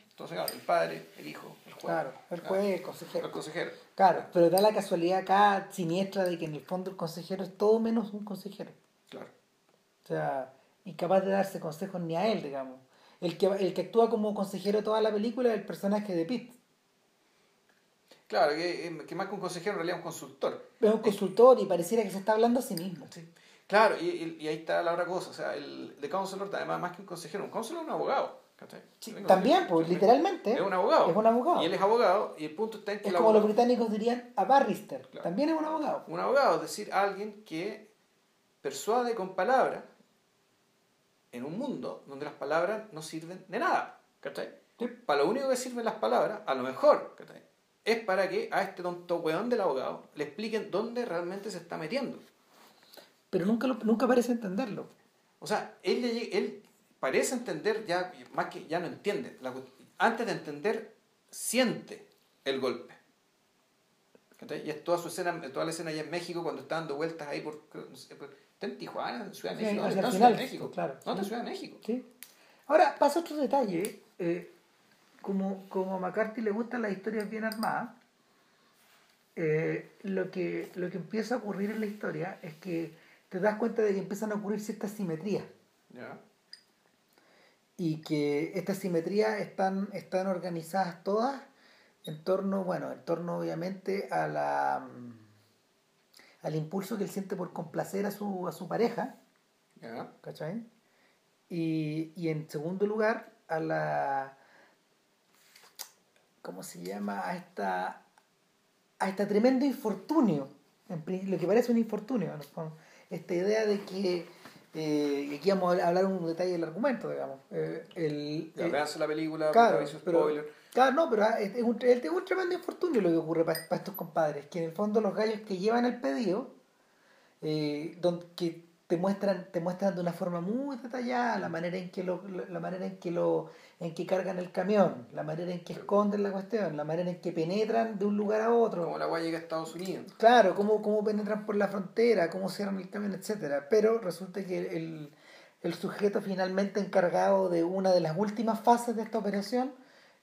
[SPEAKER 1] Entonces, claro, el padre, el hijo, el juez.
[SPEAKER 2] Claro, el juez, el consejero.
[SPEAKER 1] El consejero.
[SPEAKER 2] Claro, pero da la casualidad acá siniestra de que en el fondo el consejero es todo menos un consejero.
[SPEAKER 1] Claro.
[SPEAKER 2] O sea, incapaz de darse consejos ni a él, digamos. El que, el que actúa como consejero toda la película es el personaje de Pitt.
[SPEAKER 1] Claro, que, que más que un consejero en realidad es un consultor.
[SPEAKER 2] Es un consultor y pareciera que se está hablando a sí mismo.
[SPEAKER 1] Sí. Claro, y, y, ahí está la otra cosa. O sea, el de counselor, además, más que un consejero, un counselor es un abogado.
[SPEAKER 2] Sí, también, pues literalmente.
[SPEAKER 1] Es un abogado.
[SPEAKER 2] Es un abogado.
[SPEAKER 1] Y él es abogado, y el punto está en que.
[SPEAKER 2] Es como los británicos dirían a barrister. También es un abogado.
[SPEAKER 1] Un abogado, es decir, alguien que persuade con palabras en un mundo donde las palabras no sirven de nada. ¿Cachai? Para lo único que sirven las palabras, a lo mejor, ¿cachai? es para que a este tonto weón del abogado le expliquen dónde realmente se está metiendo.
[SPEAKER 2] Pero nunca, nunca parece entenderlo.
[SPEAKER 1] O sea, él, él parece entender, ya más que ya no entiende. antes de entender, siente el golpe. Y es toda su escena, toda la escena allá en México cuando está dando vueltas ahí por, está en Tijuana, en Ciudad de México.
[SPEAKER 2] no,
[SPEAKER 1] en
[SPEAKER 2] Ciudad de México. Claro.
[SPEAKER 1] No, en Ciudad de México.
[SPEAKER 2] Sí. Ahora, pasa otro detalle. Eh, como, como a McCarthy le gustan las historias bien armadas, eh, lo, que, lo que empieza a ocurrir en la historia es que te das cuenta de que empiezan a ocurrir ciertas simetrías. Y que estas simetrías están, están organizadas todas en torno, bueno, en torno obviamente a la al impulso que él siente por complacer a su, a su pareja. ¿Cachai? Y, y en segundo lugar, a la ¿cómo se llama? A esta, a este tremendo infortunio, lo que parece un infortunio, esta idea de que, eh, aquí vamos a hablar un detalle del argumento, digamos. Eh, el,
[SPEAKER 1] ya, la película,
[SPEAKER 2] claro, pero, claro, no, pero ah, es un, es un tremendo infortunio lo que ocurre para, estos compadres, que en el fondo los gallos que llevan el pedido, eh, que te muestran, te muestran de una forma muy detallada la manera en que lo, la manera en que lo, en que cargan el camión, la manera en que esconden la cuestión, la manera en que penetran de un lugar a otro.
[SPEAKER 1] Como la guay llega a Estados Unidos.
[SPEAKER 2] Claro, cómo, cómo penetran por la frontera, cómo cierran el camión, etcétera. Pero resulta que el, el sujeto finalmente encargado de una de las últimas fases de esta operación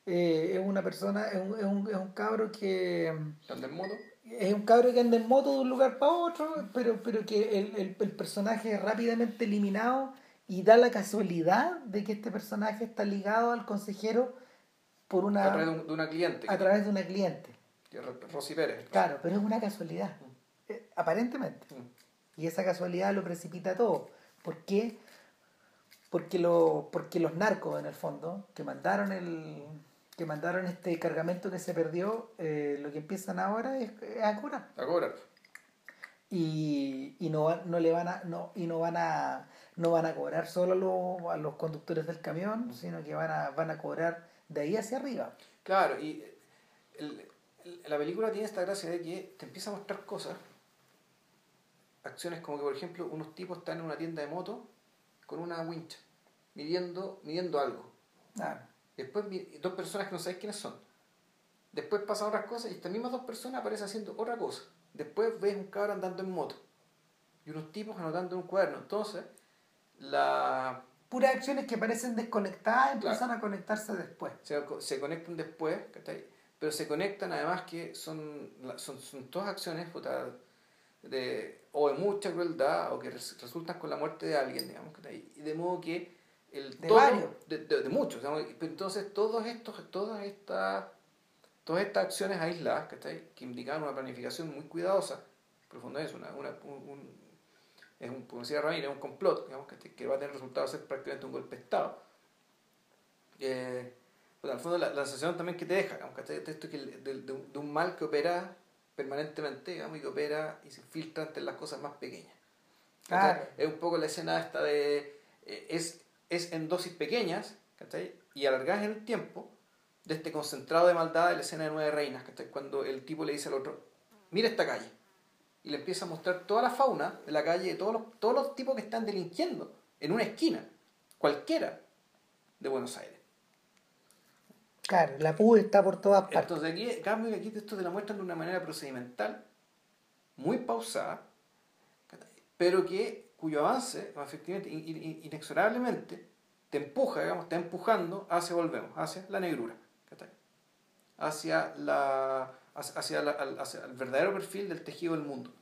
[SPEAKER 2] eh, es una persona, es un, es un, es un cabro que...
[SPEAKER 1] ¿Anda en moto?
[SPEAKER 2] es un cabro que anda en moto de un lugar para otro, pero, pero que el, el, el, personaje rápidamente eliminado y da la casualidad de que este personaje está ligado al consejero por una...
[SPEAKER 1] A través de una cliente.
[SPEAKER 2] A través de una cliente.
[SPEAKER 1] Rosy Pérez.
[SPEAKER 2] Claro, pero es una casualidad, mm. eh, aparentemente. Mm. Y esa casualidad lo precipita todo. ¿Por qué? Porque, lo, porque los narcos, en el fondo, que mandaron el que mandaron este cargamento que se perdió, eh, lo que empiezan ahora es, a cobrar.
[SPEAKER 1] A cobrar.
[SPEAKER 2] Y, y no, no le van a, no, y no van a no van a cobrar solo a los, conductores del camión, sino que van a, van a cobrar de ahí hacia arriba.
[SPEAKER 1] Claro, y la película tiene esta gracia de que te empieza a mostrar cosas, acciones como que, por ejemplo, unos tipos están en una tienda de moto con una wincha, midiendo, midiendo algo. Claro. Después dos personas que no sabéis quiénes son. Después pasan otras cosas y estas mismas dos personas aparecen haciendo otra cosa. Después ves un cabrón andando en moto. Y unos tipos anotando en un cuaderno. Entonces, la...
[SPEAKER 2] Puras acciones que parecen desconectadas empiezan a conectarse después.
[SPEAKER 1] Se, se conectan después, pero se conectan además que son, son, son todas acciones de, o de mucha crueldad o que resultan con la muerte de alguien, digamos. Y de modo que el
[SPEAKER 2] de varios.
[SPEAKER 1] De, muchos. Entonces, todos estos, todas estas todas estas acciones aisladas que indican una planificación muy cuidadosa, profundo es una, una un, es un, como decía Ramírez, un complot digamos, que va a tener resultado de ser prácticamente un golpe de Estado. Eh, pues, al fondo la, la, sensación también que te deja, digamos, esto que de, de, un, mal que opera permanentemente digamos, y que opera y se filtra entre las cosas más pequeñas. Es un poco la escena esta de... Eh, es es en dosis pequeñas y alargadas en el tiempo de este concentrado de maldad de la escena de Nueve Reinas, cuando el tipo le dice al otro, mira esta calle, y le empieza a mostrar toda la fauna de la calle, de todos los, todos los tipos que están delinquiendo en una esquina, cualquiera de Buenos Aires.
[SPEAKER 2] Claro, la PUD está por todas partes.
[SPEAKER 1] Entonces aquí, en cambio, aquí esto te lo muestran de una manera procedimental, muy pausada, pero que cuyo avance, efectivamente, inexorablemente, te empuja, digamos, está empujando hacia, volvemos, hacia la negrura, hacia, la, hacia, la, hacia el verdadero perfil del tejido del mundo.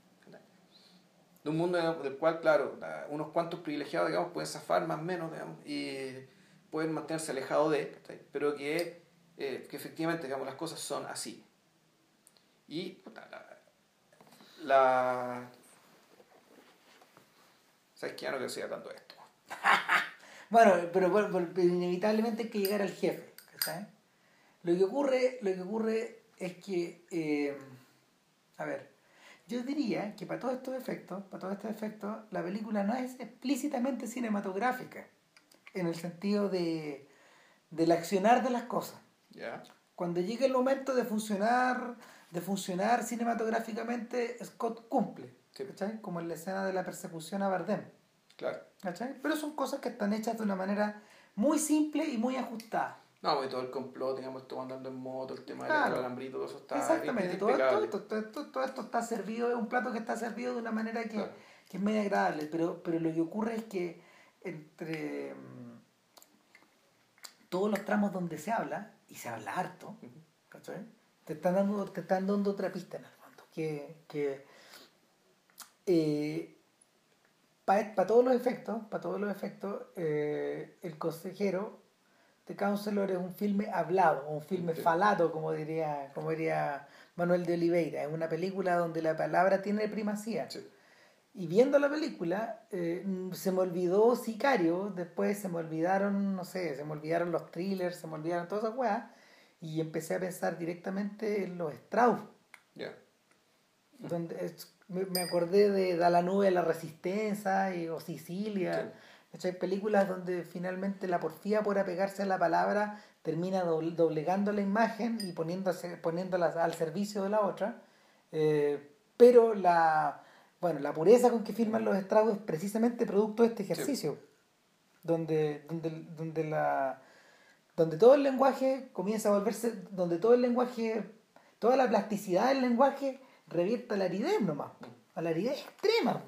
[SPEAKER 1] De un mundo del cual, claro, unos cuantos privilegiados, digamos, pueden zafar más o menos, digamos, y pueden mantenerse alejados de, pero que, eh, que efectivamente, digamos, las cosas son así. Y la, ¿Sabes qué? Ya no quiero seguir hablando de esto.
[SPEAKER 2] bueno, pero, inevitablemente hay que llegar al jefe. ¿sabes? Lo que ocurre, lo que ocurre es que, eh, a ver, yo diría que para todos estos efectos, para todos estos efectos, la película no es explícitamente cinematográfica, en el sentido de, del accionar de las cosas. Cuando llega el momento de funcionar, de funcionar cinematográficamente, Scott cumple. Como en la escena de la persecución a Bardem. Claro. Pero son cosas que están hechas de una manera muy simple y muy ajustada.
[SPEAKER 1] No, porque todo el complot, digamos, todo andando en moto, el tema del alambrito, todo eso está
[SPEAKER 2] Exactamente, todo, esto, todo, esto, está servido, es un plato que está servido de una manera que, que es medio agradable, pero, pero lo que ocurre es que entre mm, todos los tramos donde se habla, y se habla harto, Te están dando, te están dando otra pista en el fondo, que, que eh, para todos los efectos, para todos los efectos, eh, el consejero The Counselor es un filme hablado, un filme falado, como diría, como diría Manuel de Oliveira. Es una película donde la palabra tiene primacía. Y viendo la película, eh, se me olvidó Sicario, después se me olvidaron, no sé, se me olvidaron los thrillers, se me olvidaron todas esas weas, y empecé a pensar directamente en los Strauss. Donde, me, acordé de Da la nube de la resistencia y, o Sicilia. Hay películas donde finalmente la porfía por apegarse a la palabra termina doblegando la imagen y poniéndose, poniéndola al servicio de la otra. Eh, pero la, bueno, la pureza con que firman los estragos es precisamente producto de este ejercicio. Donde, donde, donde, la, donde todo el lenguaje comienza a volverse, donde todo el lenguaje, toda la plasticidad del lenguaje revierte a la aridez nomás, a la aridez extrema.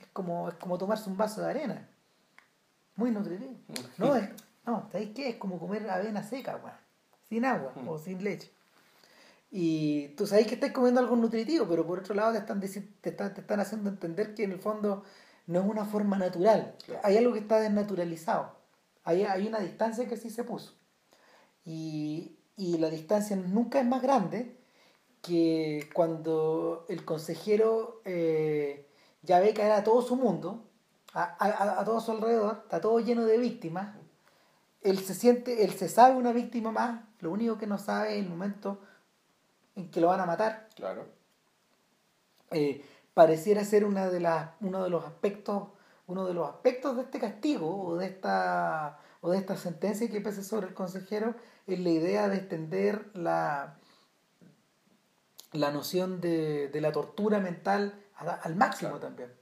[SPEAKER 2] Es como, es como tomarse un vaso de arena. Muy nutritivo. No, es, no, ¿sabéis qué? Es como comer avena seca, weón. Sin agua o sin leche. Y tú sabes que estás comiendo algo nutritivo, pero por otro lado te están, te están, te están haciendo entender que en el fondo no es una forma natural. Hay algo que está desnaturalizado. Hay, hay una distancia que sí se puso. Y, y la distancia nunca es más grande que cuando el consejero eh, ya ve caer a todo su mundo, a, a, todo su alrededor, está todo lleno de víctimas, él se siente, él se sabe una víctima más, lo único que no sabe es el momento en que lo van a matar. Claro. Eh, pareciera ser una de las, uno de los aspectos, uno de los aspectos de este castigo o de esta o de esta sentencia que pese sobre el consejero es la idea de extender la, la noción de, la tortura mental al máximo también.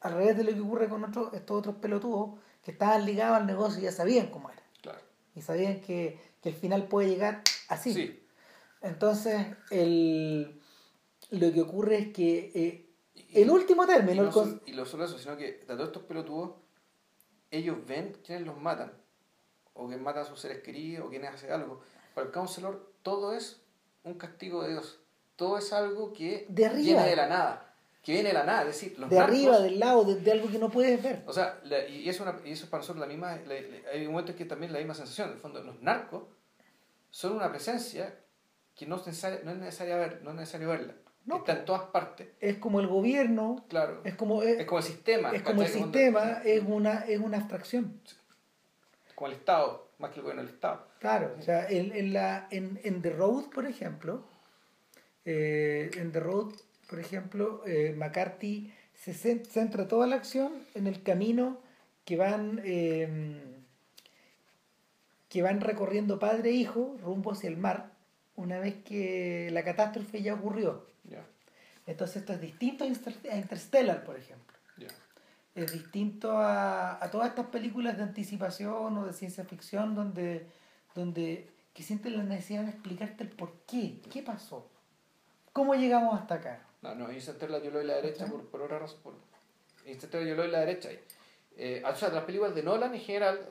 [SPEAKER 2] Al revés de lo que ocurre con otros, estos otros pelotudos que estaban ligados al negocio y ya sabían cómo era. Y sabían que, el final puede llegar así. Entonces, el, lo que ocurre es que eh, el último término...
[SPEAKER 1] Y no, solo eso, sino que de todos estos pelotudos, ellos ven quiénes los matan. O quién mata a sus seres queridos, o quiénes hace algo. Para el counselor, todo es un castigo de Dios todo es algo que viene de la nada. Que viene de la nada, es decir,
[SPEAKER 2] los De arriba, del lado, de, algo que no puedes ver.
[SPEAKER 1] O sea, y, eso, y eso para nosotros la misma. hay momentos que también la misma sensación. En el fondo, los narcos son una presencia que no es necesaria, no es necesaria ver, no es necesario verla. No, está en todas partes.
[SPEAKER 2] Es como el gobierno. Claro. Es como, es,
[SPEAKER 1] como el sistema.
[SPEAKER 2] Es como el sistema, es una, es una abstracción.
[SPEAKER 1] Como el Estado, más que el gobierno del Estado.
[SPEAKER 2] Claro, o sea, en, en, la, en, en The Road, por ejemplo, eh, en The Road, por ejemplo, eh, McCarthy se centra toda la acción en el camino que van, em, que van recorriendo padre e hijo rumbo hacia el mar una vez que la catástrofe ya ocurrió. Entonces esto es distinto a Interstellar, por ejemplo. Es distinto a, a, todas estas películas de anticipación o de ciencia ficción donde, donde que sienten la necesidad de explicarte el por qué, qué pasó, cómo llegamos hasta acá.
[SPEAKER 1] No, no, Interstellar yo lo doy la derecha por, por otra razón. Por... Interstellar yo lo doy la derecha. Eh, o sea, las películas de Nolan en general,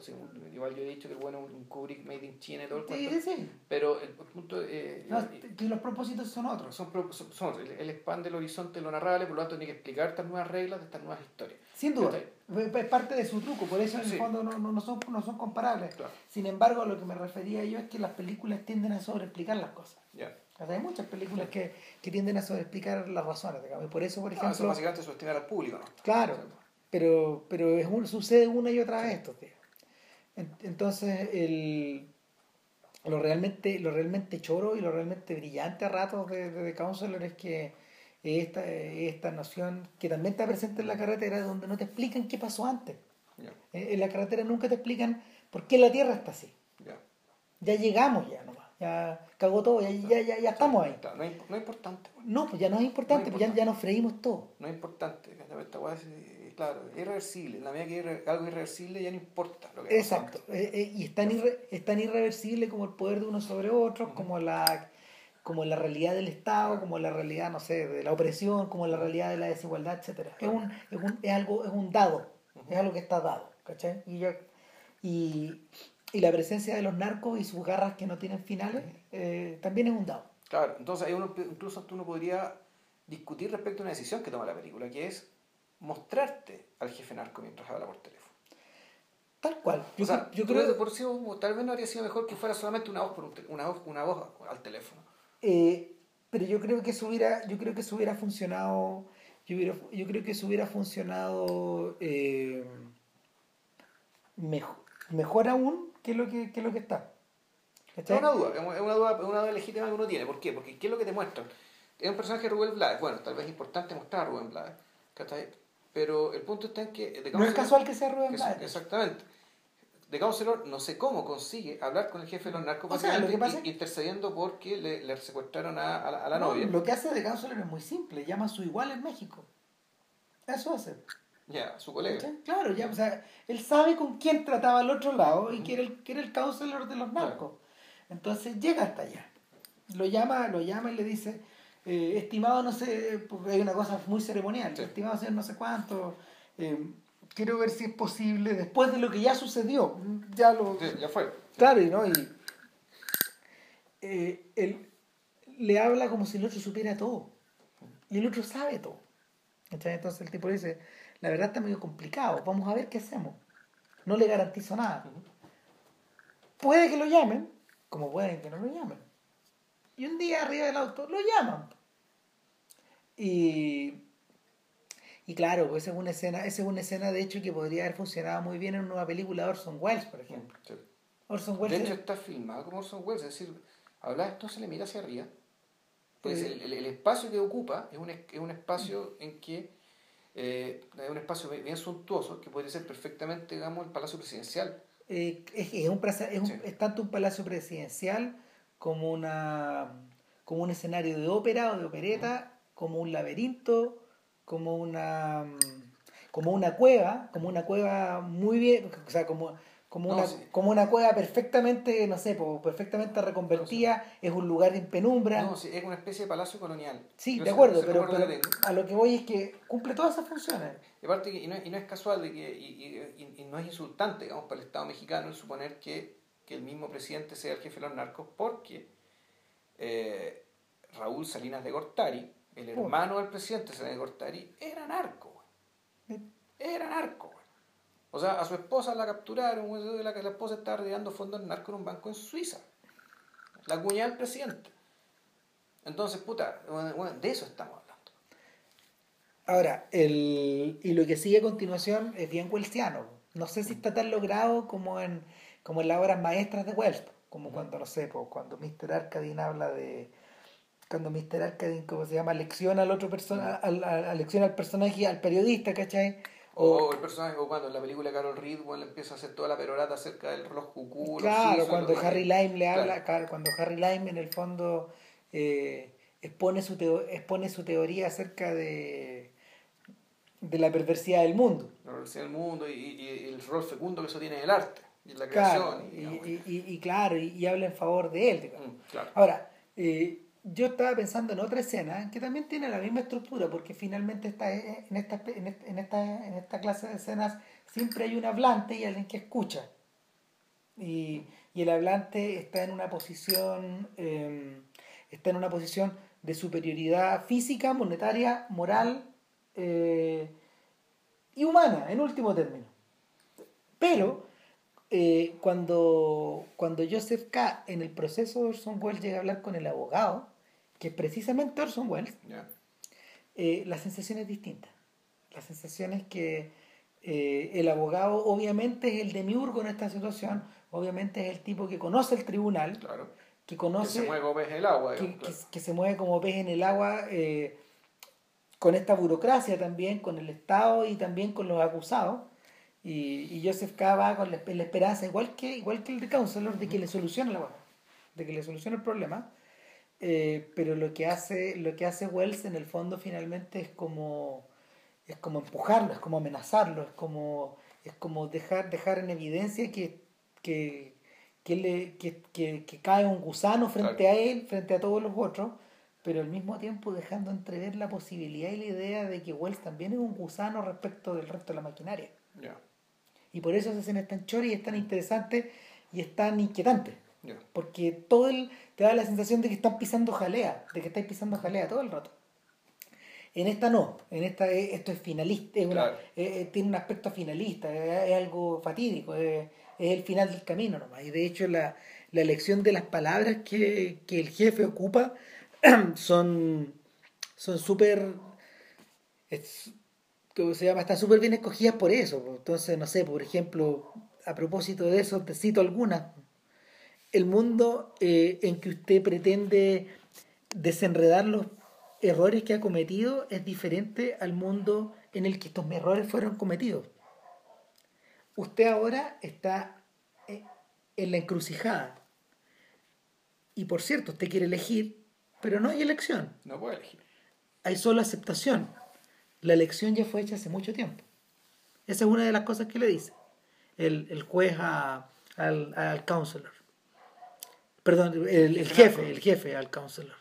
[SPEAKER 1] igual yo he dicho que bueno, un Kubrick made in China y todo el
[SPEAKER 2] Sí, sí, sí.
[SPEAKER 1] Pero el, punto. Eh,
[SPEAKER 2] no, que los propósitos son otros.
[SPEAKER 1] Son, son, son. Él expande el horizonte de lo narrable, por lo tanto, tiene que explicar estas nuevas reglas de estas nuevas historias.
[SPEAKER 2] Sin duda. Es parte de su truco, por eso en el fondo no, no, son, no son comparables. Sin embargo, a lo que me refería yo es que las películas tienden a sobreexplicar las cosas. Hay muchas películas que, que, tienden a sobreexplicar las razones, digamos. Y por eso, por ejemplo. eso
[SPEAKER 1] básicamente subestimar al público, ¿no?
[SPEAKER 2] Claro pero, pero es un, sucede una y otra vez esto. Entonces, el, lo, realmente, lo realmente choro y lo realmente brillante a ratos de, de Counselor es que esta, esta noción que también está presente en la carretera, donde no te explican qué pasó antes. En la carretera nunca te explican por qué la Tierra está así. Ya llegamos ya nomás. Ya cagó todo, ya, ya, ya, ya estamos ahí.
[SPEAKER 1] no, es, no, es, importante.
[SPEAKER 2] No, pues ya no es importante, pues ya, ya nos freímos todo.
[SPEAKER 1] No es importante. Esta claro, irreversible. En la medida que es algo irreversible ya no importa lo que
[SPEAKER 2] Exacto. Eh, eh, y es tan, es tan irreversible como el poder de uno sobre otro, como la como la realidad del Estado, como la realidad, no sé, de la opresión, como la realidad de la desigualdad, etcétera. Es un, es un, es algo, es un dado, es algo que está dado, ¿cachai? Y, y, y, la presencia de los narcos y sus garras que no tienen finales eh, también es un dado.
[SPEAKER 1] Claro, entonces ahí uno, incluso tú no podría discutir respecto a una decisión que toma la película, que es mostrarte al jefe narco mientras habla por teléfono.
[SPEAKER 2] Tal cual.
[SPEAKER 1] Yo, yo creo que por sí, tal vez no habría sido mejor que fuera solamente una voz, por una voz, una voz al teléfono.
[SPEAKER 2] Eh, pero yo creo que eso hubiera, yo creo que eso hubiera funcionado, yo, yo creo que eso hubiera funcionado eh, mejor, mejor aún que lo que, que lo que está.
[SPEAKER 1] Es una duda, es una duda, una duda legítima que uno tiene. ¿Por qué? Porque ¿qué es lo que te muestran? Es un personaje de Rubén Blades. Bueno, tal vez es importante mostrar a Rubén Blades. Pero el punto está en que...
[SPEAKER 2] no es casual que sea Rubén
[SPEAKER 1] Blades. Exactamente. De Counselor no sé cómo consigue hablar con el jefe de los narcos
[SPEAKER 2] o sea, lo que pasa
[SPEAKER 1] intercediendo porque le, le secuestraron a, a, la, novia.
[SPEAKER 2] Lo que hace de Counselor es muy simple, llama a su igual en México. Eso hace.
[SPEAKER 1] Ya, su colega.
[SPEAKER 2] Claro, ya, o sea, él sabe con quién trataba al otro lado y que era el, que era el counselor de los narcos. Entonces llega hasta allá. Lo llama, lo llama y le dice, eh, estimado no sé, porque hay una cosa muy ceremonial, estimado señor no sé cuánto, eh, quiero ver si es posible, después de lo que ya sucedió, ya lo...
[SPEAKER 1] ya fue.
[SPEAKER 2] Claro, y no, y eh, él le habla como si el otro supiera todo, y el otro sabe todo. Entonces el tipo dice, la verdad está medio complicado, vamos a ver qué hacemos. No le garantizo nada. Puede que lo llamen, como pueden que no lo llamen. Y un día arriba del auto lo llaman. Y, y claro, pues esa es una escena, esa es una escena de hecho que podría haber funcionado muy bien en una nueva película de Orson Welles, por ejemplo. Orson Welles
[SPEAKER 1] de hecho está filmado como Orson Welles, es decir, habla esto se le mira hacia arriba. Pues el, el, espacio que ocupa es un, es un espacio en que eh, es un espacio bien suntuoso que podría ser perfectamente, digamos, el Palacio Presidencial.
[SPEAKER 2] Eh, es, es, un, es, un, es tanto un palacio presidencial como una como un escenario de ópera o de opereta como un laberinto, como una como una cueva, como una cueva muy bien, o sea, como como, una, como una cueva perfectamente, no sé, perfectamente reconvertida, es un lugar en penumbra.
[SPEAKER 1] No, sí, es una especie de palacio colonial.
[SPEAKER 2] Sí, de acuerdo, pero, a lo que voy es que cumple todas esas funciones.
[SPEAKER 1] Y, aparte, y, no, y no es casual de que, y, y, no es insultante, digamos, para el Estado mexicano el suponer que, que el mismo presidente sea el jefe de los narcos, porque eh, Raúl Salinas de Gortari, el hermano del presidente, Salinas de Gortari, era narco. Era narco. O sea, a su esposa la capturaron, la, la esposa estaba rodeando fondos en narco en un banco en Suiza. La cuñada del presidente. Entonces, puta, de eso estamos hablando.
[SPEAKER 2] Ahora, el, y lo que sigue a continuación es bien welsiano. No sé si está tan logrado como en, como en las obras maestras de Wells, como cuando, no sé, cuando Mr. Arcadine habla de, cuando Mr. Arcadine, como se llama, lecciona al otro persona, al, al personaje, al periodista, ¿cachai?
[SPEAKER 1] O, el personaje, o cuando en la película Carol Reed bueno, empieza a hacer toda la perorata acerca del reloj cucú.
[SPEAKER 2] Claro, cuando Harry Lime le habla, claro. cuando Harry Lime en el fondo eh, expone, su expone su teoría acerca de, de la perversidad del mundo.
[SPEAKER 1] La perversidad del mundo y, y, el rol fecundo que eso tiene en el arte. y la
[SPEAKER 2] Claro,
[SPEAKER 1] creación.
[SPEAKER 2] y, y- y- y claro, y, habla en favor de él.
[SPEAKER 1] Mm, claro.
[SPEAKER 2] Ahora, eh, yo estaba pensando en otra escena que también tiene la misma estructura, porque finalmente está en, esta, en, esta, en, esta, en clase de escenas siempre hay un hablante y alguien que escucha. Y, y el hablante está en una posición, eh, está en una posición de superioridad física, monetaria, moral eh, y humana, en último término. Pero eh, cuando, cuando Joseph K. en el proceso de Orson Welles llega a hablar con el abogado, que precisamente Orson Welles,
[SPEAKER 1] Ya.
[SPEAKER 2] eh, la sensación es distinta. La sensación es que eh, el abogado obviamente es el demiurgo en esta situación, obviamente es el tipo que conoce el tribunal,
[SPEAKER 1] Claro.
[SPEAKER 2] que
[SPEAKER 1] Que
[SPEAKER 2] conoce
[SPEAKER 1] se mueve como pez en el agua.
[SPEAKER 2] que,
[SPEAKER 1] digamos,
[SPEAKER 2] que-
[SPEAKER 1] claro.
[SPEAKER 2] que se mueve como pez en el agua eh, con esta burocracia también, con el Estado y también con los acusados. Y, y Joseph K. va con la, la esperanza, igual que, igual que el de Counselor, de que le solucione la de que le solucione el problema. Eh, pero lo que hace lo que hace Wells en el fondo finalmente es como es como empujarlo, es como amenazarlo, es como es como dejar dejar en evidencia que que, que, le, que, que, que cae un gusano frente
[SPEAKER 1] Claro.
[SPEAKER 2] a él, frente a todos los otros, pero al mismo tiempo dejando entrever la posibilidad y la idea de que Wells también es un gusano respecto del resto de la maquinaria. Y por eso escena es tan chora y es tan interesante y es tan inquietante. Porque todo el, te da la sensación de que están pisando jalea, de que estáis pisando jalea todo el rato. En esta no, en esta es- esto es finalista, es una-
[SPEAKER 1] Claro.
[SPEAKER 2] eh, eh, tiene un aspecto finalista, es, es algo fatídico, es, es el final del camino nomás. Y de hecho la, la elección de las palabras que, que el jefe ocupa son son súper ¿cómo se llama? Están súper bien escogidas por eso. Entonces, no sé, por ejemplo, a propósito de eso, te cito algunas. El mundo eh, en que usted pretende desenredar los errores que ha cometido es diferente al mundo en el que estos errores fueron cometidos. Usted ahora está eh, en la encrucijada. Y por cierto, usted quiere elegir, pero no hay elección
[SPEAKER 1] No puede elegir.
[SPEAKER 2] hay solo aceptación. La elección ya fue hecha hace mucho tiempo. Esa es una de las cosas que le dice el, el juez a- al, al counselor. Perdón, el, el jefe, el jefe al counselor.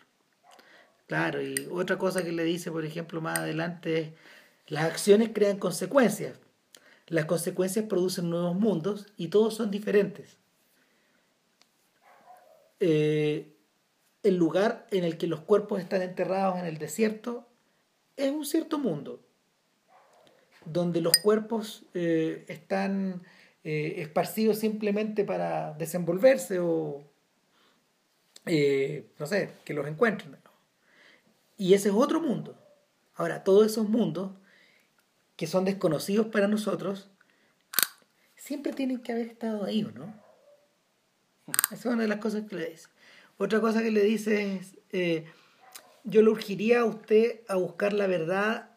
[SPEAKER 2] Claro, y otra cosa que le dice, por ejemplo, más adelante es, las acciones crean consecuencias. Las consecuencias producen nuevos mundos y todos son diferentes. Eh, el lugar en el que los cuerpos están enterrados en el desierto es un cierto mundo, donde los cuerpos eh, están eh, esparcidos simplemente para desenvolverse o, eh, no sé, que los encuentren. Y ese es otro mundo. Ahora, todos esos mundos que son desconocidos para nosotros, siempre tienen que haber estado ahí, ¿o no? Esa es una de las cosas que le dice. Otra cosa que le dice es, eh, yo le urgiría a usted a buscar la verdad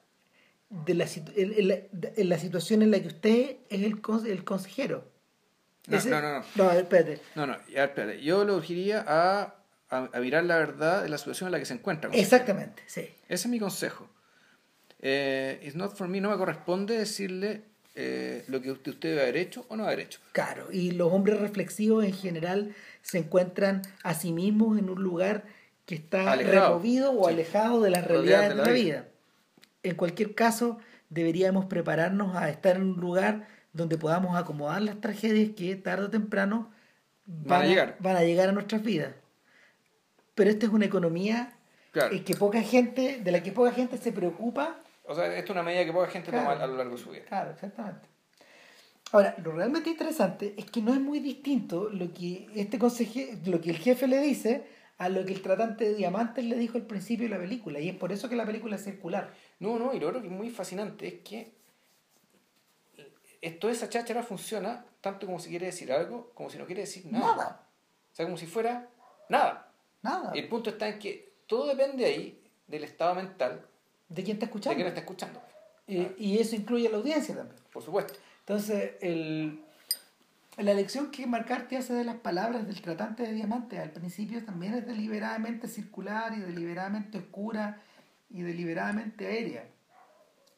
[SPEAKER 2] de la, en, la, en la situación en la que usted es el, el consejero.
[SPEAKER 1] No, no, no, no.
[SPEAKER 2] Espérate.
[SPEAKER 1] No, no, espérate. Yo lo urgiría a, a, a mirar la verdad de la situación en la que se encuentra.
[SPEAKER 2] Exactamente, sí.
[SPEAKER 1] Ese es mi consejo. Eh, it's not for me, no me corresponde decirle eh, lo que usted, usted debe haber hecho o no haber hecho.
[SPEAKER 2] Claro, y los hombres reflexivos en general se encuentran a sí mismos en un lugar que está
[SPEAKER 1] Alejado.
[SPEAKER 2] removido o
[SPEAKER 1] Sí.
[SPEAKER 2] alejado de las realidades
[SPEAKER 1] de
[SPEAKER 2] de
[SPEAKER 1] la vida.
[SPEAKER 2] En cualquier caso, deberíamos prepararnos a estar en un lugar donde podamos acomodar las tragedias que tarde o temprano
[SPEAKER 1] Van a llegar.
[SPEAKER 2] van a llegar a nuestras vidas. Pero esta es una economía
[SPEAKER 1] Claro.
[SPEAKER 2] eh, que poca gente, de la que poca gente se preocupa
[SPEAKER 1] O sea, esto es una medida que poca gente
[SPEAKER 2] Claro.
[SPEAKER 1] toma a lo largo de su vida.
[SPEAKER 2] Claro, exactamente. Ahora, lo realmente interesante es que no es muy distinto lo que este conseje, lo que el jefe le dice a lo que el tratante de diamantes le dijo al principio de la película. Y es por eso que la película es circular.
[SPEAKER 1] No, no, y lo otro que es muy fascinante es que toda esa cháchara funciona tanto como si quiere decir algo, como si no quiere decir nada.
[SPEAKER 2] Nada.
[SPEAKER 1] O sea, como si fuera nada.
[SPEAKER 2] Nada.
[SPEAKER 1] El punto está en que todo depende ahí del estado mental
[SPEAKER 2] ¿De quién está
[SPEAKER 1] de
[SPEAKER 2] escuchando?
[SPEAKER 1] quien está escuchando.
[SPEAKER 2] Y, y eso incluye a la audiencia también.
[SPEAKER 1] Por supuesto.
[SPEAKER 2] Entonces, el, la lección que McCarthy hace de las palabras del tratante de diamantes al principio también es deliberadamente circular y deliberadamente oscura y deliberadamente aérea.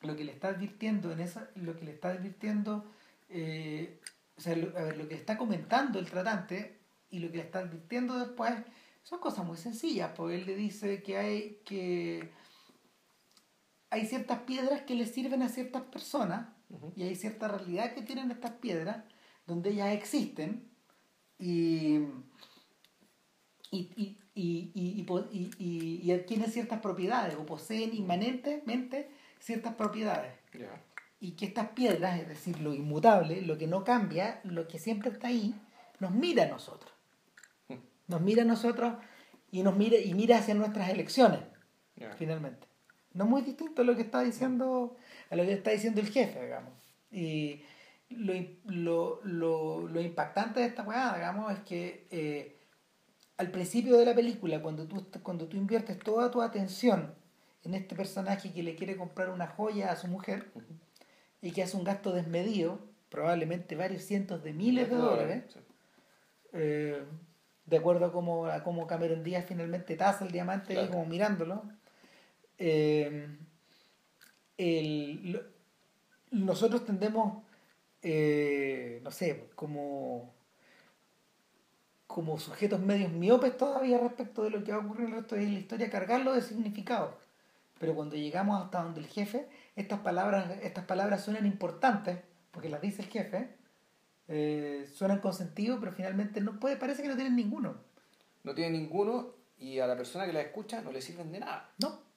[SPEAKER 2] Lo que le está advirtiendo en esa, lo que le está advirtiendo eh, o sea, lo, a ver, lo que está comentando el tratante y lo que le está advirtiendo después son cosas muy sencillas, porque él le dice que hay que hay ciertas piedras que le sirven a ciertas personas y hay cierta realidad que tienen estas piedras donde ellas existen y y, y, y, y, y, y adquieren ciertas propiedades o poseen inmanentemente ciertas propiedades. Y que estas piedras, es decir, lo inmutable, lo que no cambia, lo que siempre está ahí, nos mira a nosotros. Nos mira a nosotros y nos mira, y mira hacia nuestras elecciones, finalmente. No muy distinto a lo que está diciendo, a lo que está diciendo el jefe, digamos. Y lo, lo, lo, lo impactante de esta weá, digamos, es que eh, al principio de la película, cuando tú, cuando tú inviertes toda tu atención en este personaje que le quiere comprar una joya a su mujer y que hace un gasto desmedido, probablemente varios cientos de miles de dólares, eh, de acuerdo a cómo, a cómo Cameron Díaz finalmente taza el diamante ahí como mirándolo, eh, el, nosotros tendemos, eh, no sé, como como sujetos medios miopes todavía respecto de lo que va a ocurrir en el resto de la historia, cargarlo de significado. Pero cuando llegamos hasta donde el jefe, estas palabras, estas palabras suenan importantes, porque las dice el jefe, eh, suenan con sentido, pero finalmente no puede, parece que no tienen ninguno.
[SPEAKER 1] No tienen ninguno y a la persona que las escucha no le sirven de nada. No.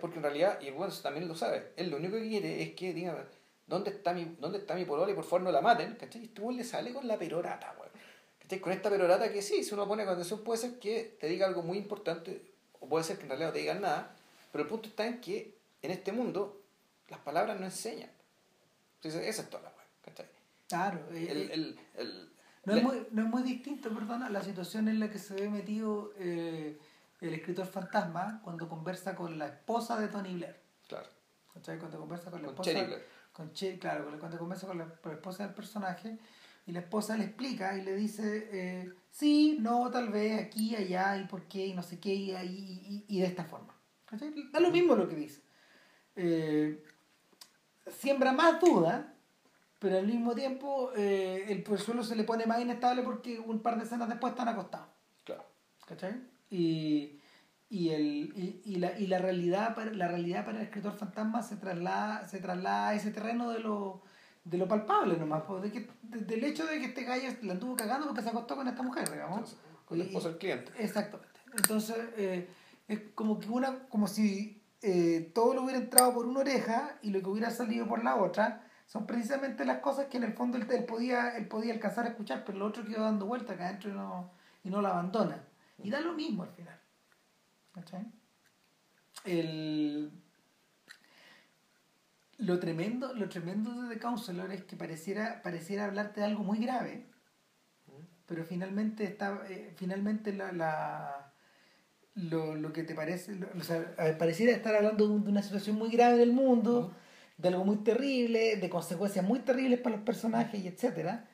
[SPEAKER 1] Porque en realidad, y el bueno también lo sabe, él lo único que quiere es que diga, ¿dónde está mi, dónde está mi polola y por favor no la maten? ¿Cachai? Y este le sale con la perorata, güey con esta perorata que sí, si uno pone atención puede ser que te diga algo muy importante, o puede ser que en realidad no te digan nada, pero el punto está en que en este mundo las palabras no enseñan. Entonces, esa es toda la ¿cachai? Claro.
[SPEAKER 2] Eh, eh, no, es muy, no es muy distinto, perdona, la situación en la que se ve metido eh, el escritor fantasma cuando conversa con la esposa de Tony Blair. Claro. ¿Cachai? Cuando conversa con la esposa. Con claro, cuando conversa con la, con la esposa del personaje y la esposa le explica y le dice, eh, sí, no, tal vez, aquí, allá, y por qué, y no sé qué, y, y, y de esta forma. Da lo mismo lo que dice. Eh, siembra más duda, pero al mismo tiempo eh, el suelo se le pone más inestable porque un par de escenas después están acostados. Claro. ¿Cachai? Y, y, el, y, y, la, y la, realidad para, la realidad para el escritor fantasma se traslada, se traslada a ese terreno de lo de lo palpable nomás, de que, del hecho de que este gallo la anduvo cagando porque se acostó con esta mujer, digamos. Con la esposa del cliente. Exactamente. Entonces, eh, es como que una, como si eh, todo lo hubiera entrado por una oreja y lo que hubiera salido por la otra, son precisamente las cosas que en el fondo él, podía, él podía alcanzar a escuchar, pero el otro quedó dando vuelta acá adentro y no, y no la abandona. Y da lo mismo al final. ¿Cachai? El lo tremendo, lo tremendo de The Counselor es que pareciera, pareciera hablarte de algo muy grave, pero finalmente está, eh, finalmente la, la lo, lo, que te parece, o sea, pareciera estar hablando de una situación muy grave del mundo, de algo muy terrible, de consecuencias muy terribles para los personajes y etcétera,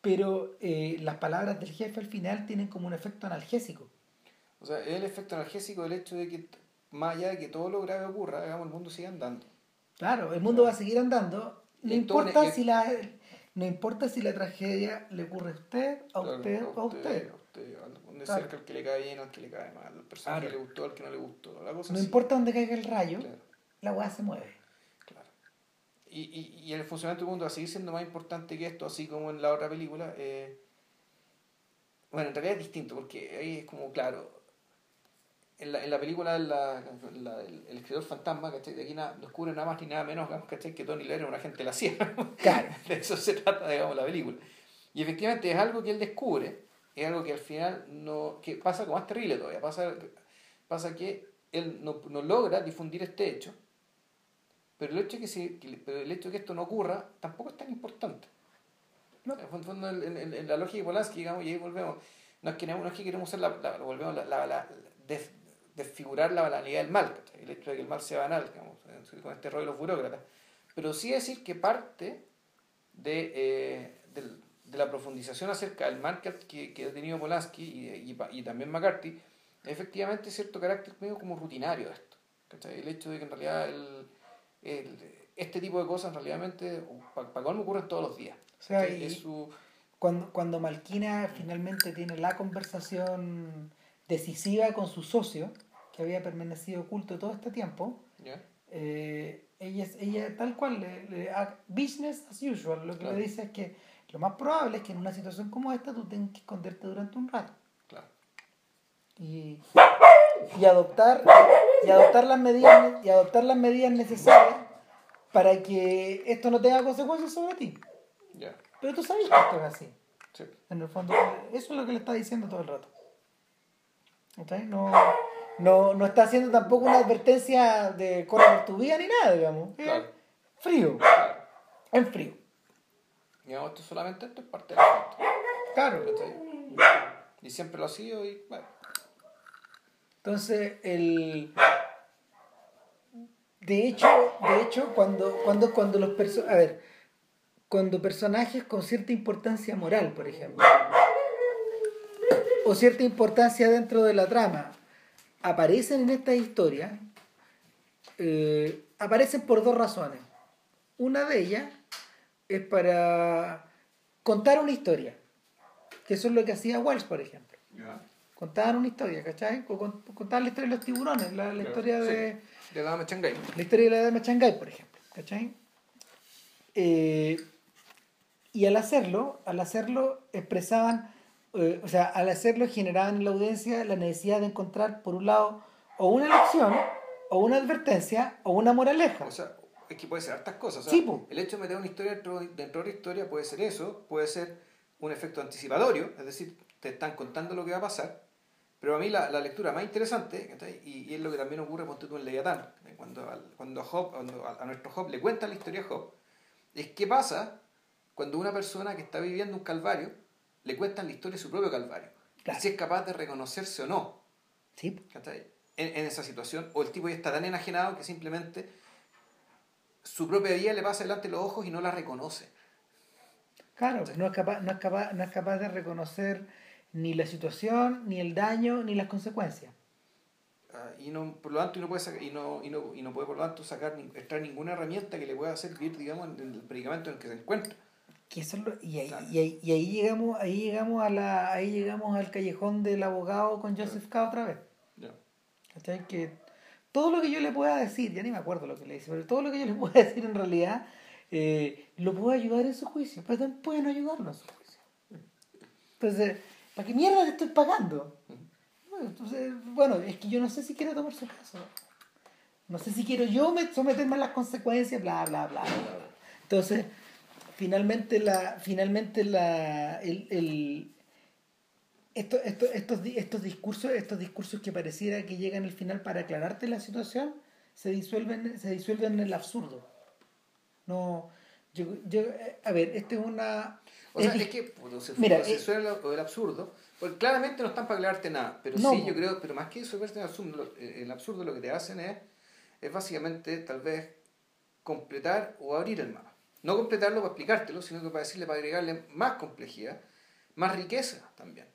[SPEAKER 2] pero eh, las palabras del jefe al final tienen como un efecto analgésico.
[SPEAKER 1] O sea, el efecto analgésico del hecho de que más allá de que todo lo grave ocurra, digamos, el mundo siga andando.
[SPEAKER 2] Claro, el mundo va a seguir andando. No importa, si la, no importa si la tragedia le ocurre a usted, a usted o a usted. A usted,
[SPEAKER 1] donde cerca, al que le cae bien, al que le cae mal, al personaje que le gustó, al que no le gustó. La cosa
[SPEAKER 2] no importa dónde caiga el rayo, la weá se mueve.
[SPEAKER 1] Y, y, y el funcionamiento del mundo va a seguir siendo más importante que esto, así como en la otra película. Eh, bueno, en realidad es distinto, porque ahí es como, claro, en la, en la película la, el, escritor fantasma, ¿cachai? De aquí nada, descubre nada más ni nada menos ¿cachai? que Tony Blair era un agente de la CIA. Claro. de eso se trata, digamos, la película. Y efectivamente es algo que él descubre, es algo que al final no, que pasa como más terrible todavía, pasa, pasa que él no, no logra difundir este hecho, pero el hecho de que, se, pero el hecho de que esto no ocurra tampoco es tan importante. No. En, en, en, la lógica de Polanski, digamos, y ahí volvemos, no es que, no es que queremos ser la, volvemos la, la, la desfigurar la banalidad del mal, el hecho de que el mal sea banal, digamos, con este rollo de los burócratas. Pero sí decir que parte de, eh, de, la profundización acerca del mal que, que ha tenido Polanski y, y, también McCarthy, efectivamente cierto carácter medio como rutinario de esto. El hecho de que en realidad el, el, este tipo de cosas realmente, para pa me ocurren todos los días.
[SPEAKER 2] O sea, cuando, cuando Malquina finalmente tiene la conversación decisiva con su socio, que había permanecido oculto todo este tiempo, eh, ella, ella tal cual, le, business as usual, lo que le dice es que lo más probable es que en una situación como esta tú tengas que esconderte durante un rato. Claro. Y, y adoptar y adoptar las medidas y adoptar las medidas necesarias para que esto no tenga consecuencias sobre ti. Pero tú sabes que esto es así. En el fondo, eso es lo que le está diciendo todo el rato. No, no, no está haciendo tampoco una advertencia de correr tu vida ni nada, digamos. Frío. En frío.
[SPEAKER 1] Digamos, esto solamente esto es parte del asunto. Claro. Y siempre lo ha sido y bueno.
[SPEAKER 2] Entonces, el de hecho, de hecho cuando, cuando, cuando los a ver, cuando personajes con cierta importancia moral, por ejemplo, o cierta importancia dentro de la trama, aparecen en esta historia, eh, aparecen por dos razones. Una de ellas es para contar una historia, que eso es lo que hacía Wells, por ejemplo. Contaban una historia, ¿cachai? Contaban la historia de los tiburones, la, historia de
[SPEAKER 1] de la dama Changay.
[SPEAKER 2] La historia de la dama Changay, por ejemplo. ¿Cachai? Eh, y al hacerlo, al hacerlo, expresaban, eh, o sea, al hacerlo generaban en la audiencia la necesidad de encontrar, por un lado, o una lección, o una advertencia, o una moraleja.
[SPEAKER 1] O sea, es que puede ser hartas cosas. el hecho de meter una historia dentro, dentro de la historia puede ser eso, puede ser un efecto anticipatorio, es decir, te están contando lo que va a pasar, pero a mí la, la lectura más interesante, y, y, es lo que también ocurre con tú en Leviatán, cuando, cuando, Job, cuando a, nuestro Job le cuentan la historia a Job, es qué pasa cuando una persona que está viviendo un calvario le cuentan la historia de su propio calvario. si es capaz de reconocerse o no. Sí. En, en, esa situación, o el tipo ya está tan enajenado que simplemente su propia vida le pasa delante de los ojos y no la reconoce.
[SPEAKER 2] Claro, no es, capaz, no, es capaz, no es capaz de reconocer ni la situación, ni el daño, ni las consecuencias.
[SPEAKER 1] Ah, y no, por lo tanto, y no puede, sacar, y no, y no, y no puede por lo tanto sacar, extraer ninguna herramienta que le pueda servir, digamos, en el predicamento en el que se encuentra.
[SPEAKER 2] Que eso y, ahí, y, ahí, y, ahí, llegamos, ahí llegamos a la, ahí llegamos al callejón del abogado con Joseph K. otra vez. Yeah. Que todo lo que yo le pueda decir, ya ni me acuerdo lo que le dice, pero todo lo que yo le pueda decir en realidad eh, lo puede ayudar en su juicio, pero también puede no ayudarlo en su juicio. Entonces, ¿Para qué mierda le estoy pagando? Entonces, bueno, es que yo no sé si quiero tomar su caso. No sé si quiero yo someterme a las consecuencias, bla, bla, bla, bla. Entonces, finalmente, la, finalmente la, el, el esto, esto, estos, estos, discursos, estos discursos que pareciera que llegan al final para aclararte la situación, se disuelven, se disuelven en el absurdo. No, yo, yo, a ver, esta es una
[SPEAKER 1] o sea, es que pues, se, Mira, se eh, suena el absurdo, porque claramente no están para aclararte nada, pero sí, yo creo, pero más que eso, el absurdo, el absurdo lo que te hacen es, es básicamente tal vez completar o abrir el mapa. No completarlo para explicártelo, sino que para decirle, para agregarle más complejidad, más riqueza también.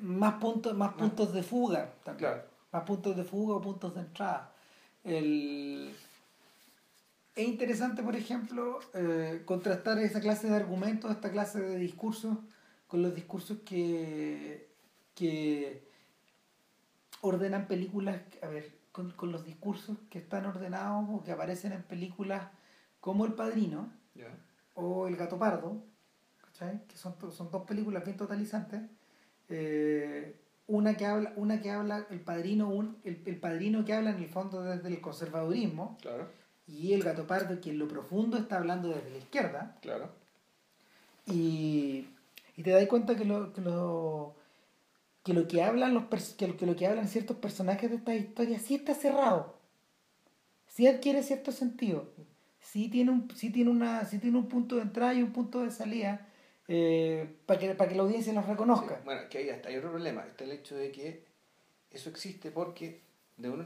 [SPEAKER 2] Más puntos, más puntos de fuga también. Claro. Más puntos de fuga o puntos de entrada. El es interesante, por ejemplo, eh, contrastar esa clase de argumentos, esta clase de discursos, con los discursos que, que ordenan películas, a ver, con, los discursos que están ordenados o que aparecen en películas como El Padrino o El Gato Pardo, que son, son dos películas bien totalizantes. Eh, una que habla, una que habla el padrino, un, el, el, padrino que habla en el fondo desde el conservadurismo, claro y el gato pardo que en lo profundo está hablando desde la izquierda. Claro. Y, y te das cuenta que lo, que lo, que lo que hablan los que lo, que lo que hablan ciertos personajes de esta historia sí está cerrado. Sí adquiere cierto sentido. Sí tiene un, sí tiene una, sí tiene un punto de entrada y un punto de salida eh, para, que, para que la audiencia los reconozca.
[SPEAKER 1] bueno, que ahí está, hay otro problema, está el hecho de que eso existe porque de uno,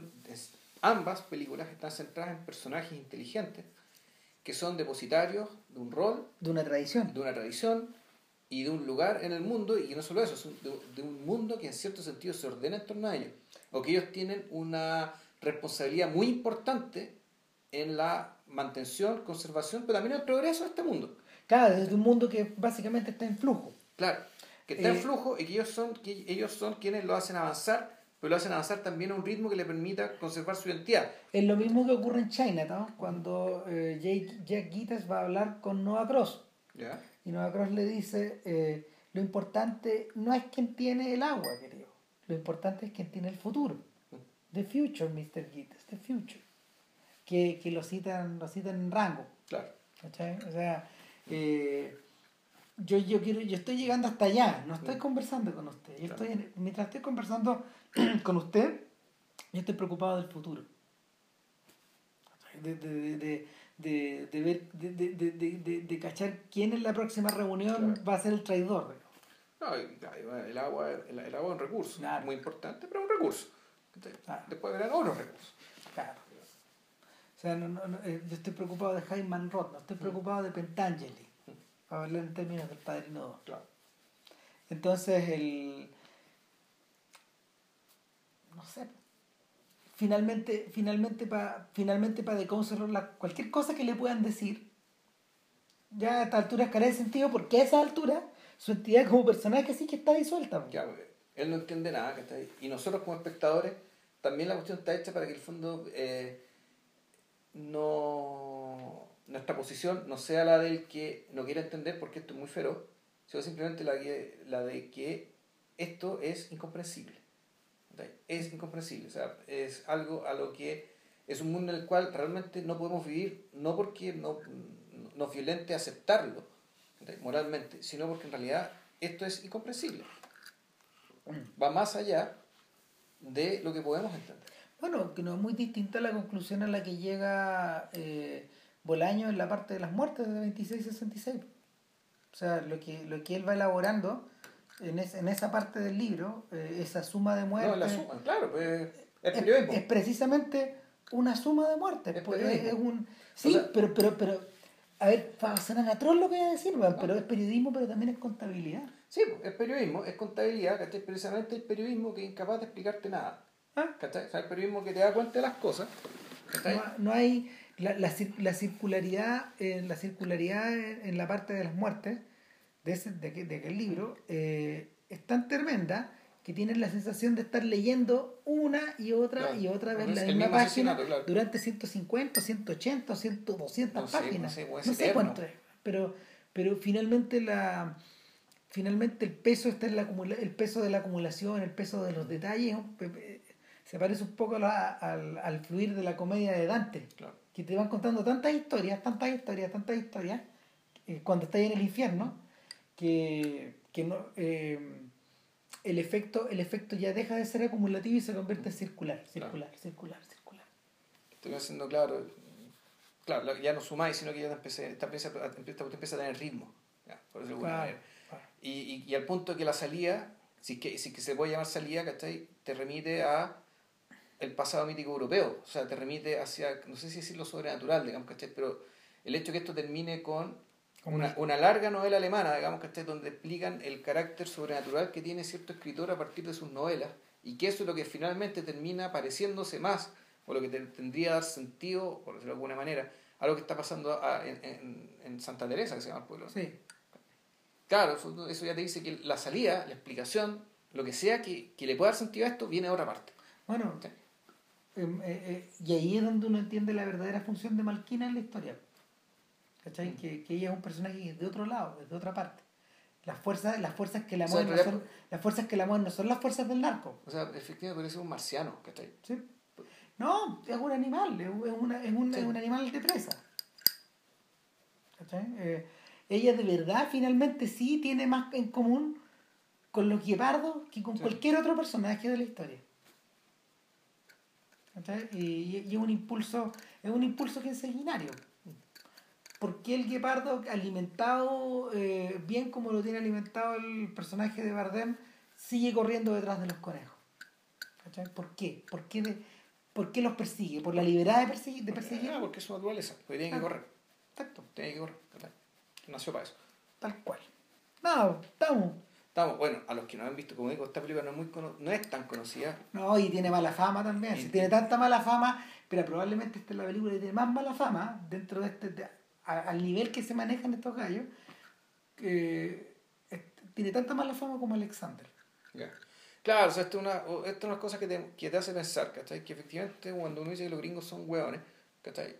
[SPEAKER 1] ambas películas están centradas en personajes inteligentes que son depositarios de un rol,
[SPEAKER 2] de una tradición,
[SPEAKER 1] de una tradición y de un lugar en el mundo y no solo eso, de, un mundo que en cierto sentido se ordena en torno a ellos, o que ellos tienen una responsabilidad muy importante en la mantención, conservación, pero también en el progreso de este mundo.
[SPEAKER 2] Claro, desde un mundo que básicamente está en flujo.
[SPEAKER 1] Claro, que está en
[SPEAKER 2] Eh,
[SPEAKER 1] flujo y que ellos son, que ellos son quienes lo hacen avanzar, pero lo hacen avanzar también a un ritmo que le permita conservar su identidad.
[SPEAKER 2] Es lo mismo que ocurre en Chinatown cuando eh, Jake- Jack Gittes va a hablar con Noah Cross.
[SPEAKER 1] ¿ya?
[SPEAKER 2] Y Noah Cross le dice, eh, lo importante no es quién tiene el agua, querido. Lo importante es quién tiene el futuro. The future, Mr. Gittes, the future. Que, que lo, citan, lo citan en rango.
[SPEAKER 1] Claro.
[SPEAKER 2] ¿cachai? O sea, eh, yo, yo, quiero, yo estoy llegando hasta allá, no estoy conversando con usted. Yo
[SPEAKER 1] Claro.
[SPEAKER 2] estoy en- mientras estoy conversando con usted, yo estoy preocupado del futuro. De, de, de, de, de, de ver, de, de, de, de, de- de cachar quién en la próxima reunión
[SPEAKER 1] Claro.
[SPEAKER 2] va a ser el traidor.
[SPEAKER 1] No, el, agua, el, el agua es un recurso
[SPEAKER 2] Claro.
[SPEAKER 1] muy importante, pero un recurso.
[SPEAKER 2] Claro.
[SPEAKER 1] Después verán otros recursos.
[SPEAKER 2] Claro. O sea, no, no, no, eh, yo estoy preocupado de Jaime Roth, no estoy preocupado de Pentangeli, para hablar en términos del Padrino 2.
[SPEAKER 1] Claro.
[SPEAKER 2] Entonces, el. Sé. Finalmente, finalmente para finalmente para The Counselor, cualquier cosa que le puedan decir, ya a esta altura carece de sentido, porque a esa altura su entidad como personaje sí que está disuelta.
[SPEAKER 1] Ya, pues, él no entiende nada, ¿cachai? Y nosotros como espectadores, también la cuestión está hecha para que el fondo eh, no nuestra posición no sea la del que no quiere entender porque esto es muy feroz, sino simplemente la, que, la de que esto es incomprensible. Es incomprensible, o sea, es algo a lo que es un mundo en el cual realmente no podemos vivir, no porque no, nos violente aceptarlo moralmente, sino porque en realidad esto es incomprensible va más allá de lo que podemos entender.
[SPEAKER 2] Bueno, que no es muy distinta la conclusión a la que llega eh, Bolaño en la parte de las muertes de 2666. O sea, lo que, lo que él va elaborando en, es- en esa parte del libro, eh, esa suma de muertes,
[SPEAKER 1] No, la suma, claro, pues, es
[SPEAKER 2] es,
[SPEAKER 1] periodismo.
[SPEAKER 2] es precisamente una suma de muertes.
[SPEAKER 1] Es
[SPEAKER 2] pues, es un, sí,
[SPEAKER 1] O sea-
[SPEAKER 2] pero, pero, pero, a ver, sonar atroz lo que voy a decir, weón, pero es periodismo, pero también es contabilidad.
[SPEAKER 1] Sí, pues, es periodismo, es contabilidad, ¿cachai? Precisamente el periodismo que es incapaz de explicarte nada.
[SPEAKER 2] ¿Ah?
[SPEAKER 1] ¿Cachai? O sea, el periodismo que te da cuenta de las cosas. ¿cachai?
[SPEAKER 2] No, no hay la, la, la circularidad, eh, la circularidad en, en la parte de las muertes de, ese, de, aquel, de aquel libro eh, es tan tremenda que tienes la sensación de estar leyendo una y otra
[SPEAKER 1] Claro.
[SPEAKER 2] y otra vez la misma página
[SPEAKER 1] claro.
[SPEAKER 2] durante 150, 180, 100, 200
[SPEAKER 1] No sé,
[SPEAKER 2] páginas.
[SPEAKER 1] no sé,
[SPEAKER 2] no cuánto es, pero, pero finalmente la finalmente el peso está en la el peso de la acumulación, el peso de los detalles, se parece un poco a la- al, al fluir de la comedia de Dante
[SPEAKER 1] Claro.
[SPEAKER 2] que te van contando tantas historias, tantas historias, tantas historias, eh, cuando estás en el infierno, que, que no, eh, el, efecto, el efecto ya deja de ser acumulativo y se convierte en circular, circular, circular, circular.
[SPEAKER 1] Estoy haciendo claro. Claro, la- ya no sumáis, sino que ya te empecé, esta empieza, a tener ritmo. ya, por decirlo
[SPEAKER 2] Claro,
[SPEAKER 1] manera.
[SPEAKER 2] claro.
[SPEAKER 1] Y, y, y al punto que la salida, si es que, si que se puede llamar salida, ¿cachai? Te remite a el pasado mítico europeo. O sea, te remite hacia, no sé si decirlo sobrenatural, digamos, ¿cachai? Pero el hecho que esto termine con una, una larga novela alemana, digamos, ¿cachai? Donde explican el carácter sobrenatural que tiene cierto escritor a partir de sus novelas y que eso es lo que finalmente termina pareciéndose más, o lo que te- tendría que dar sentido, por decirlo de alguna manera, a lo que está pasando a- en, en- en Santa Teresa, que se llama el pueblo.
[SPEAKER 2] Sí,
[SPEAKER 1] Claro, eso, eso ya te dice que la salida, la explicación, lo que sea que, que le pueda dar sentido a esto, viene de otra parte.
[SPEAKER 2] bueno,
[SPEAKER 1] Sí.
[SPEAKER 2] em, eh, eh, y ahí es donde uno entiende la verdadera función de Malquina en la historia. ¿Cachai?
[SPEAKER 1] Mm.
[SPEAKER 2] Que, que ella es un personaje de otro lado, de otra parte. Las fuerzas, las fuerzas que la
[SPEAKER 1] O sea,
[SPEAKER 2] mueven
[SPEAKER 1] en
[SPEAKER 2] no son, las fuerzas que la mueven no son las fuerzas del narco.
[SPEAKER 1] O sea, efectivamente ser un marciano, ¿cachai?
[SPEAKER 2] ¿sí? No, es un animal, es un, es una- es un,
[SPEAKER 1] Sí.
[SPEAKER 2] es un animal de presa. ¿Cachai? Eh, ella de verdad finalmente sí tiene más en común con los guepardos que con
[SPEAKER 1] Sí.
[SPEAKER 2] cualquier otro personaje de la historia. ¿Cachai? Y, y es un impulso, es un impulso que es sanguinario. ¿Por qué el guepardo alimentado eh, bien como lo tiene alimentado el personaje de Bardem sigue corriendo detrás de los conejos? ¿Cachai? ¿Por qué? ¿Por qué, de- por qué los persigue? ¿Por la libertad de, perseguir? de perseguir?
[SPEAKER 1] Ah, porque es su naturaleza, porque tiene que
[SPEAKER 2] Ah.
[SPEAKER 1] correr,
[SPEAKER 2] Exacto,
[SPEAKER 1] tiene que correr, ¿cachai? Nació para eso.
[SPEAKER 2] tal cual. No, estamos.
[SPEAKER 1] Estamos, bueno, a los que no han visto, como digo, esta película no es, muy cono- no es tan conocida.
[SPEAKER 2] No, y tiene mala fama también. Si tiene tanta mala fama pero probablemente esta es la película que tiene más mala fama dentro de este, de- a- al nivel que se manejan estos gallos, que eh, tiene tanta mala fama como Alexander.
[SPEAKER 1] Ya. Claro, o sea, esto es una, esto es una cosa que te, que te hace pensar, ¿cachai? Que efectivamente cuando uno dice que los gringos son hueones, ¿cachai?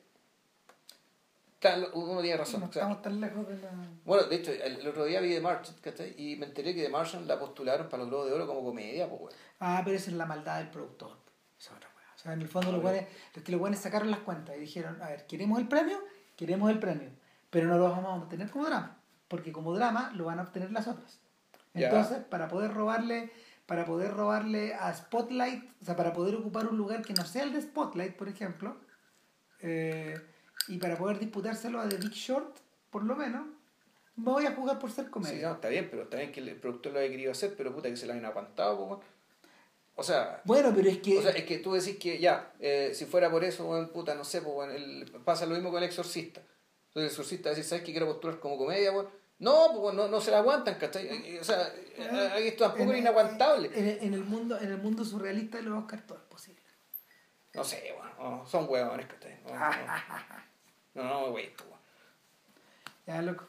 [SPEAKER 1] Uno tiene razón.
[SPEAKER 2] no estamos tan lejos de la...
[SPEAKER 1] bueno, de hecho, el, otro día vi The Martian, ¿cachai? Y me enteré que The Martian la postularon para los Globos de Oro como comedia, pues, weón.
[SPEAKER 2] Ah, pero esa es la maldad del productor. Esa es otra. O sea, en el fondo los
[SPEAKER 1] bueno.
[SPEAKER 2] buenos, los que los buenos sacaron las cuentas y dijeron, a ver, ¿queremos el premio? Queremos el premio. Pero no lo vamos a obtener como drama. Porque como drama lo van a obtener las otras. Entonces, para poder robarle, para poder robarle a Spotlight, o sea, para poder ocupar un lugar que no sea el de Spotlight, por ejemplo, eh, y para poder disputárselo a The Big Short, por lo menos, me voy a jugar por ser
[SPEAKER 1] Sí,
[SPEAKER 2] comedia.
[SPEAKER 1] no, está bien, pero está bien que el productor lo haya querido hacer, pero puta que se lo hayan aguantado, weón. O sea,
[SPEAKER 2] Bueno, pero es que...
[SPEAKER 1] o sea, es que tú decís que ya, eh, si fuera por eso, weón, puta, no sé, pues, el- pasa lo mismo con el exorcista. Entonces el exorcista dice, ¿sabes qué quiero postular como comedia, weón? No, pues no, no se la aguantan, ¿cachai? Eh, O sea, eh, esto tampoco es inaguantable.
[SPEAKER 2] En, en el mundo, en el mundo surrealista de los Oscar todo es posible.
[SPEAKER 1] No sé, weón, no, son huevones, ¿cachai? No, no, no, no, güey, pues, weón.
[SPEAKER 2] Ya, loco.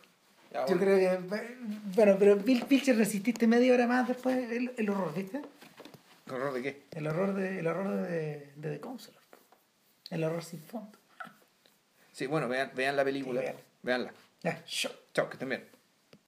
[SPEAKER 1] Ya,
[SPEAKER 2] Yo
[SPEAKER 1] bueno.
[SPEAKER 2] creo que. Bueno, pero Bill Picture resististe media hora más después el, el horror, ¿viste?
[SPEAKER 1] ¿Horror de qué?
[SPEAKER 2] El horror de, el horror de, de The Counselor. El horror sin fondo.
[SPEAKER 1] Sí, bueno, vean, vean la película.
[SPEAKER 2] Sí, vean.
[SPEAKER 1] Veanla.
[SPEAKER 2] Ya, show.
[SPEAKER 1] Chao, que estén bien.